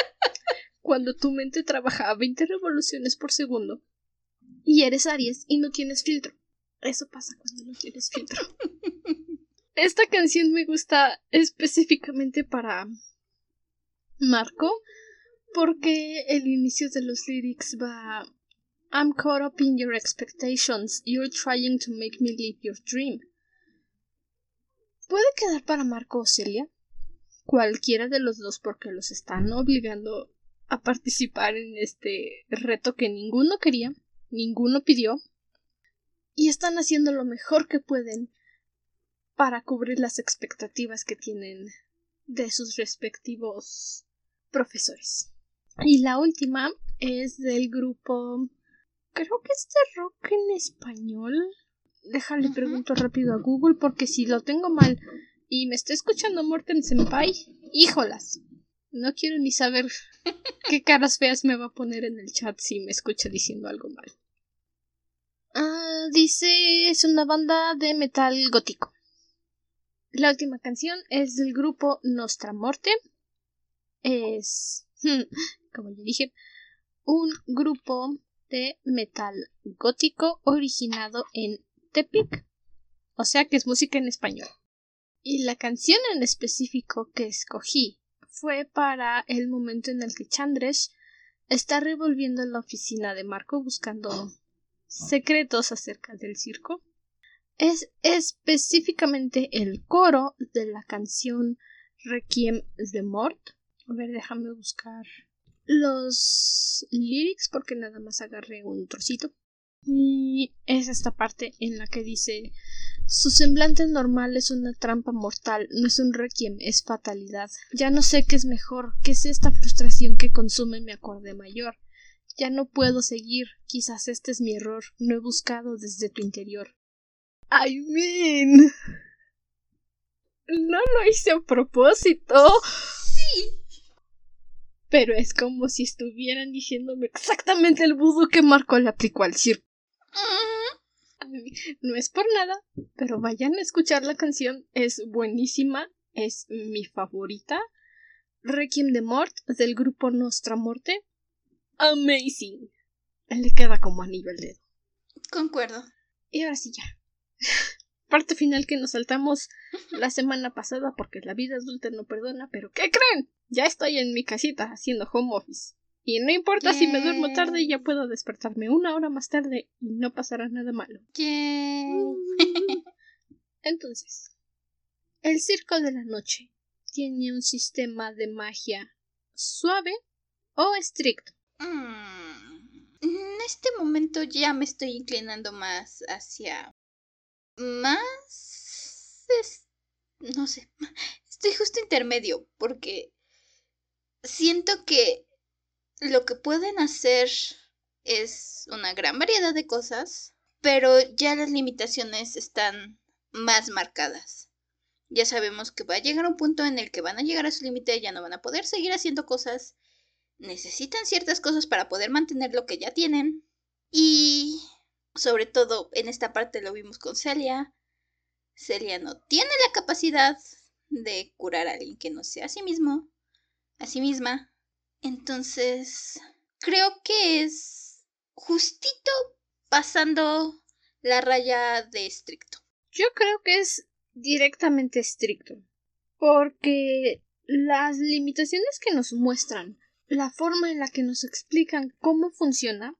cuando tu mente trabaja a 20 revoluciones por segundo y eres Aries y no tienes filtro. Eso pasa cuando no tienes filtro. (laughs) Esta canción me gusta específicamente para Marco porque el inicio de los lyrics va I'm caught up in your expectations. You're trying to make me live your dream. Puede quedar para Marco o Celia, cualquiera de los dos porque los están obligando a participar en este reto que ninguno quería, ninguno pidió, y están haciendo lo mejor que pueden para cubrir las expectativas que tienen de sus respectivos profesores. Y la última es del grupo creo que es de rock en español. Déjale pregunto rápido a Google porque si lo tengo mal y me está escuchando Morten Senpai, híjolas. No quiero ni saber (laughs) qué caras feas me va a poner en el chat si me escucha diciendo algo mal. Ah, dice es una banda de metal gótico. La última canción es del grupo Nostra Morte. Es, (laughs) como ya dije, un grupo de metal gótico originado en Tepic, o sea que es música en español. Y la canción en específico que escogí fue para el momento en el que Chandresh está revolviendo la oficina de Marco buscando secretos acerca del circo. Es específicamente el coro de la canción Requiem de Mort. A ver, déjame buscar los lyrics porque nada más agarré un trocito. Y es esta parte en la que dice su semblante normal es una trampa mortal, no es un requiem, es fatalidad. Ya no sé qué es mejor, qué es esta frustración que consume mi acorde mayor. Ya no puedo seguir, quizás este es mi error, no he buscado desde tu interior. I mean. No lo hice a propósito. Sí. Pero es como si estuvieran diciéndome exactamente el vudú que Marco le aplicó al circo. No es por nada, pero vayan a escuchar la canción, es buenísima, es mi favorita. Requiem de Mort del grupo Nostra Morte. Amazing. Le queda como anillo al dedo. Concuerdo. Y ahora sí ya. (laughs) Parte final que nos saltamos la semana pasada porque la vida adulta no perdona, pero ¿qué creen? Ya estoy en mi casita haciendo home office. Y no importa si me duermo tarde, ya puedo despertarme una hora más tarde y no pasará nada malo. (laughs) Entonces, el circo de la noche tiene un sistema de magia suave o estricto. Mm, en este momento ya me estoy inclinando más hacia... Más... No sé. Estoy justo intermedio porque siento que lo que pueden hacer es una gran variedad de cosas, pero ya las limitaciones están más marcadas. Ya sabemos que va a llegar un punto en el que van a llegar a su límite, ya no van a poder seguir haciendo cosas, necesitan ciertas cosas para poder mantener lo que ya tienen. Y sobre todo en esta parte lo vimos con Celia. Celia no tiene la capacidad de curar a alguien que no sea a sí mismo, a sí misma. Entonces, creo que es justito pasando la raya de estricto. Yo creo que es directamente estricto. Porque las limitaciones que nos muestran, la forma en la que nos explican cómo funciona,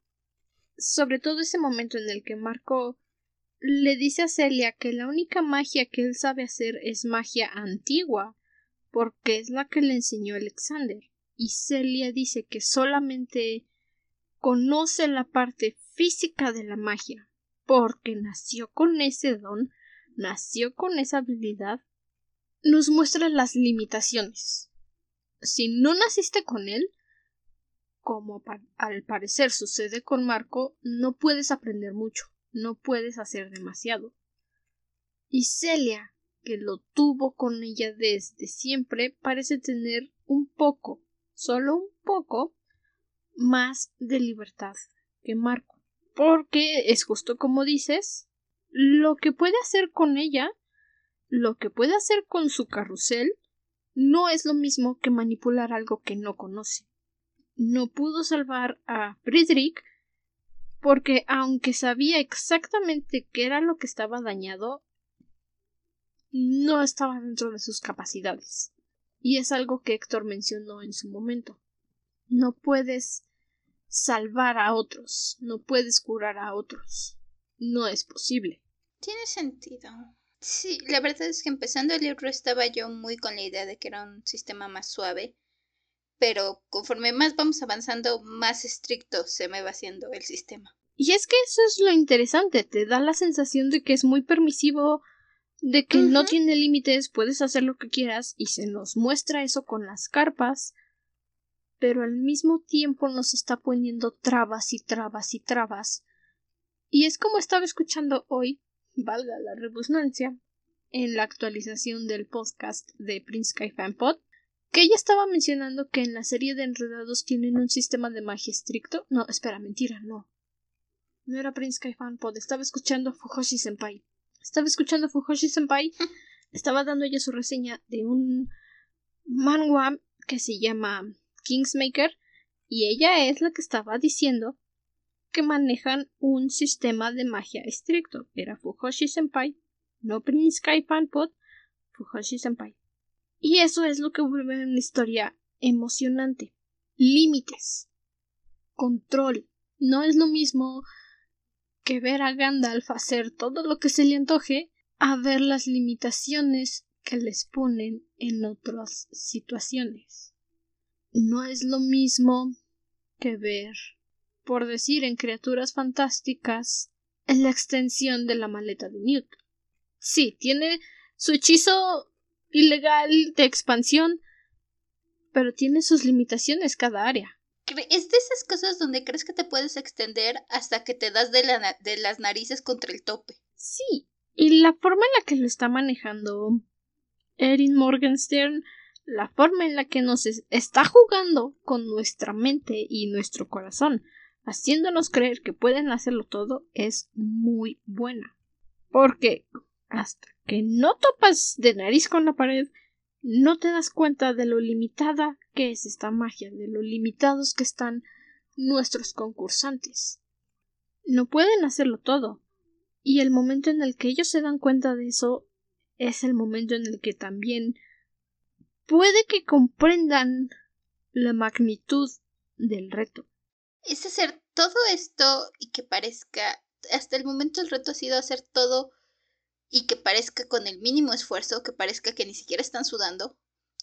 sobre todo ese momento en el que Marco le dice a Celia que la única magia que él sabe hacer es magia antigua, porque es la que le enseñó Alexander y Celia dice que solamente conoce la parte física de la magia, porque nació con ese don, nació con esa habilidad, nos muestra las limitaciones. Si no naciste con él, como al parecer sucede con Marco, no puedes aprender mucho, no puedes hacer demasiado. Y Celia, que lo tuvo con ella desde siempre, parece tener un poco solo un poco más de libertad que Marco. Porque es justo como dices, lo que puede hacer con ella, lo que puede hacer con su carrusel, no es lo mismo que manipular algo que no conoce. No pudo salvar a Friedrich porque aunque sabía exactamente qué era lo que estaba dañado, no estaba dentro de sus capacidades. Y es algo que Héctor mencionó en su momento. No puedes salvar a otros, no puedes curar a otros. No es posible. Tiene sentido. Sí, la verdad es que empezando el libro estaba yo muy con la idea de que era un sistema más suave, pero conforme más vamos avanzando, más estricto se me va haciendo el sistema. Y es que eso es lo interesante, te da la sensación de que es muy permisivo de que no tiene límites, puedes hacer lo que quieras y se nos muestra eso con las carpas, pero al mismo tiempo nos está poniendo trabas y trabas y trabas. Y es como estaba escuchando hoy, valga la redundancia, en la actualización del podcast de Prince Sky Fanpod, que ella estaba mencionando que en la serie de Enredados tienen un sistema de magia estricto. No, espera, mentira, no. No era Prince Sky Fanpod, estaba escuchando Fujoshi Senpai. Estaba escuchando Fujoshi Senpai. (laughs) Estaba dando ella su reseña de un manhwa que se llama Kingsmaker. Y ella es la que estaba diciendo que manejan un sistema de magia estricto. Era Fujoshi Senpai no Prince Sky Fanpot, Fujoshi Senpai. Y eso es lo que vuelve una historia emocionante. Límites. Control. No es lo mismo que ver a Gandalf hacer todo lo que se le antoje a ver las limitaciones que les ponen en otras situaciones. No es lo mismo que ver, por decir en criaturas fantásticas, la extensión de la maleta de Newt. Sí, tiene su hechizo ilegal de expansión, pero tiene sus limitaciones cada área. Es de esas cosas donde crees que te puedes extender hasta que te das de, de las narices contra el tope. Sí, y la forma en la que lo está manejando Erin Morgenstern, la forma en la que nos está jugando con nuestra mente y nuestro corazón, haciéndonos creer que pueden hacerlo todo, es muy buena. Porque hasta que no topas de nariz con la pared, no te das cuenta de lo limitada que es esta magia, de lo limitados que están nuestros concursantes. No pueden hacerlo todo. Y el momento en el que ellos se dan cuenta de eso es el momento en el que también puede que comprendan la magnitud del reto. Es hacer todo esto y que parezca, hasta el momento el reto ha sido hacer todo y que parezca con el mínimo esfuerzo, que parezca que ni siquiera están sudando,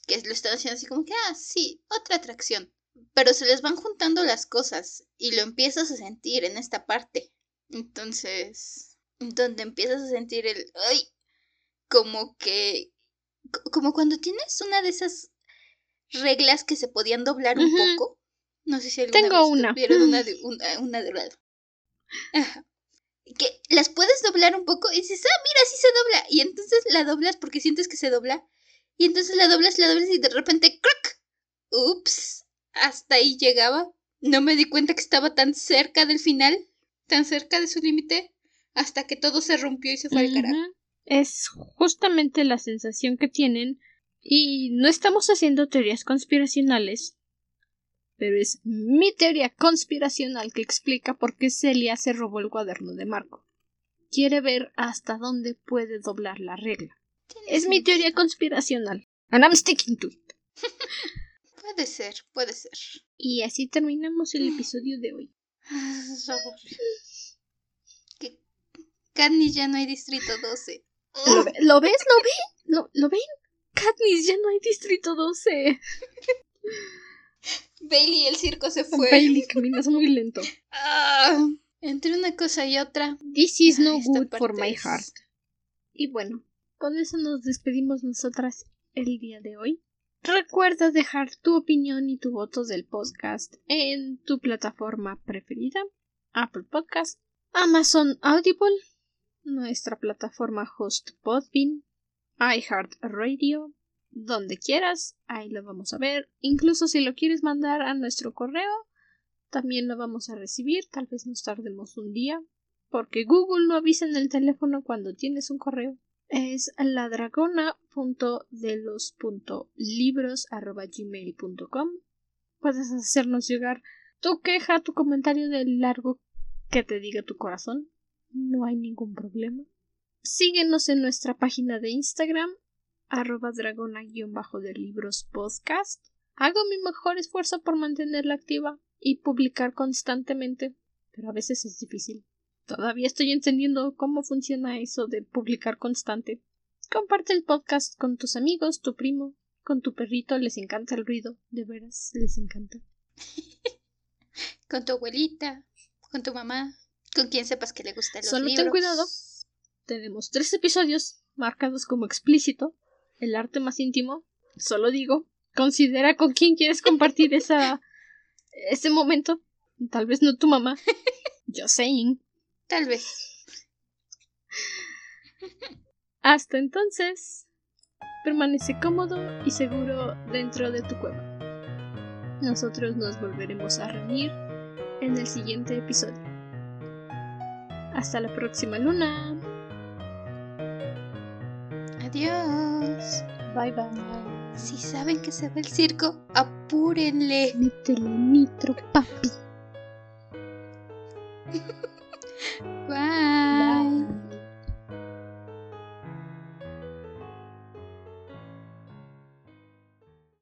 que lo están haciendo así como que, ah, sí, otra atracción. Pero se les van juntando las cosas y lo empiezas a sentir en esta parte. Entonces, donde empiezas a sentir el, ay, como que, como cuando tienes una de esas reglas que se podían doblar un poco. No sé si alguna Tengo una. una de, (laughs) una, una de Ajá que las puedes doblar un poco y dices, ah, mira, sí se dobla. Y entonces la doblas porque sientes que se dobla. Y entonces la doblas, la doblas y de repente, ¡crack! Ups, hasta ahí llegaba. No me di cuenta que estaba tan cerca del final, tan cerca de su límite, hasta que todo se rompió y se fue al carajo. Es justamente la sensación que tienen. Y no estamos haciendo teorías conspiracionales, pero es mi teoría conspiracional que explica por qué Celia se robó el cuaderno de Marco. Quiere ver hasta dónde puede doblar la regla. Es mi teoría conspiracional. And I'm sticking to it. (laughs) puede ser, puede ser. Y así terminamos el episodio de hoy. (laughs) que Katniss ya no hay distrito 12. ¿Lo, ves? ¿Lo ves? ¿Lo, ¿Lo ven? Katniss ya no hay distrito 12. (laughs) Bailey el circo se fue. Bailey caminas muy lento. (laughs) Ah, entre una cosa y otra. This is no good for my heart. Y bueno, con eso nos despedimos nosotras el día de hoy. Recuerda dejar tu opinión y tu voto del podcast en tu plataforma preferida, Apple Podcast, Amazon Audible, nuestra plataforma host Podbean, iHeartRadio, donde quieras, ahí lo vamos a ver. Incluso si lo quieres mandar a nuestro correo, también lo vamos a recibir. Tal vez nos tardemos un día, porque Google no avisa en el teléfono cuando tienes un correo. Es ladragona.delos.libros.gmail.com Puedes hacernos llegar tu queja, tu comentario del largo que te diga tu corazón. No hay ningún problema. Síguenos en nuestra página de Instagram arroba dragona-de libros podcast. Hago mi mejor esfuerzo por mantenerla activa y publicar constantemente, pero a veces es difícil. Todavía estoy entendiendo cómo funciona eso de publicar constante. Comparte el podcast con tus amigos, tu primo, con tu perrito, les encanta el ruido, de veras, les encanta. (laughs) con tu abuelita, con tu mamá, con quien sepas que le gusta los Solo ten cuidado. Tenemos tres episodios marcados como explícito el arte más íntimo, solo digo, considera con quién quieres compartir esa (laughs) ese momento. Tal vez no tu mamá. (laughs) Yo saying. Tal vez. Hasta entonces, permanece cómodo y seguro dentro de tu cueva. Nosotros nos volveremos a reunir en el siguiente episodio. Hasta la próxima luna. Adiós. Bye bye. Si saben que se ve el circo, apúrenle. Métele nitro, papi. (laughs)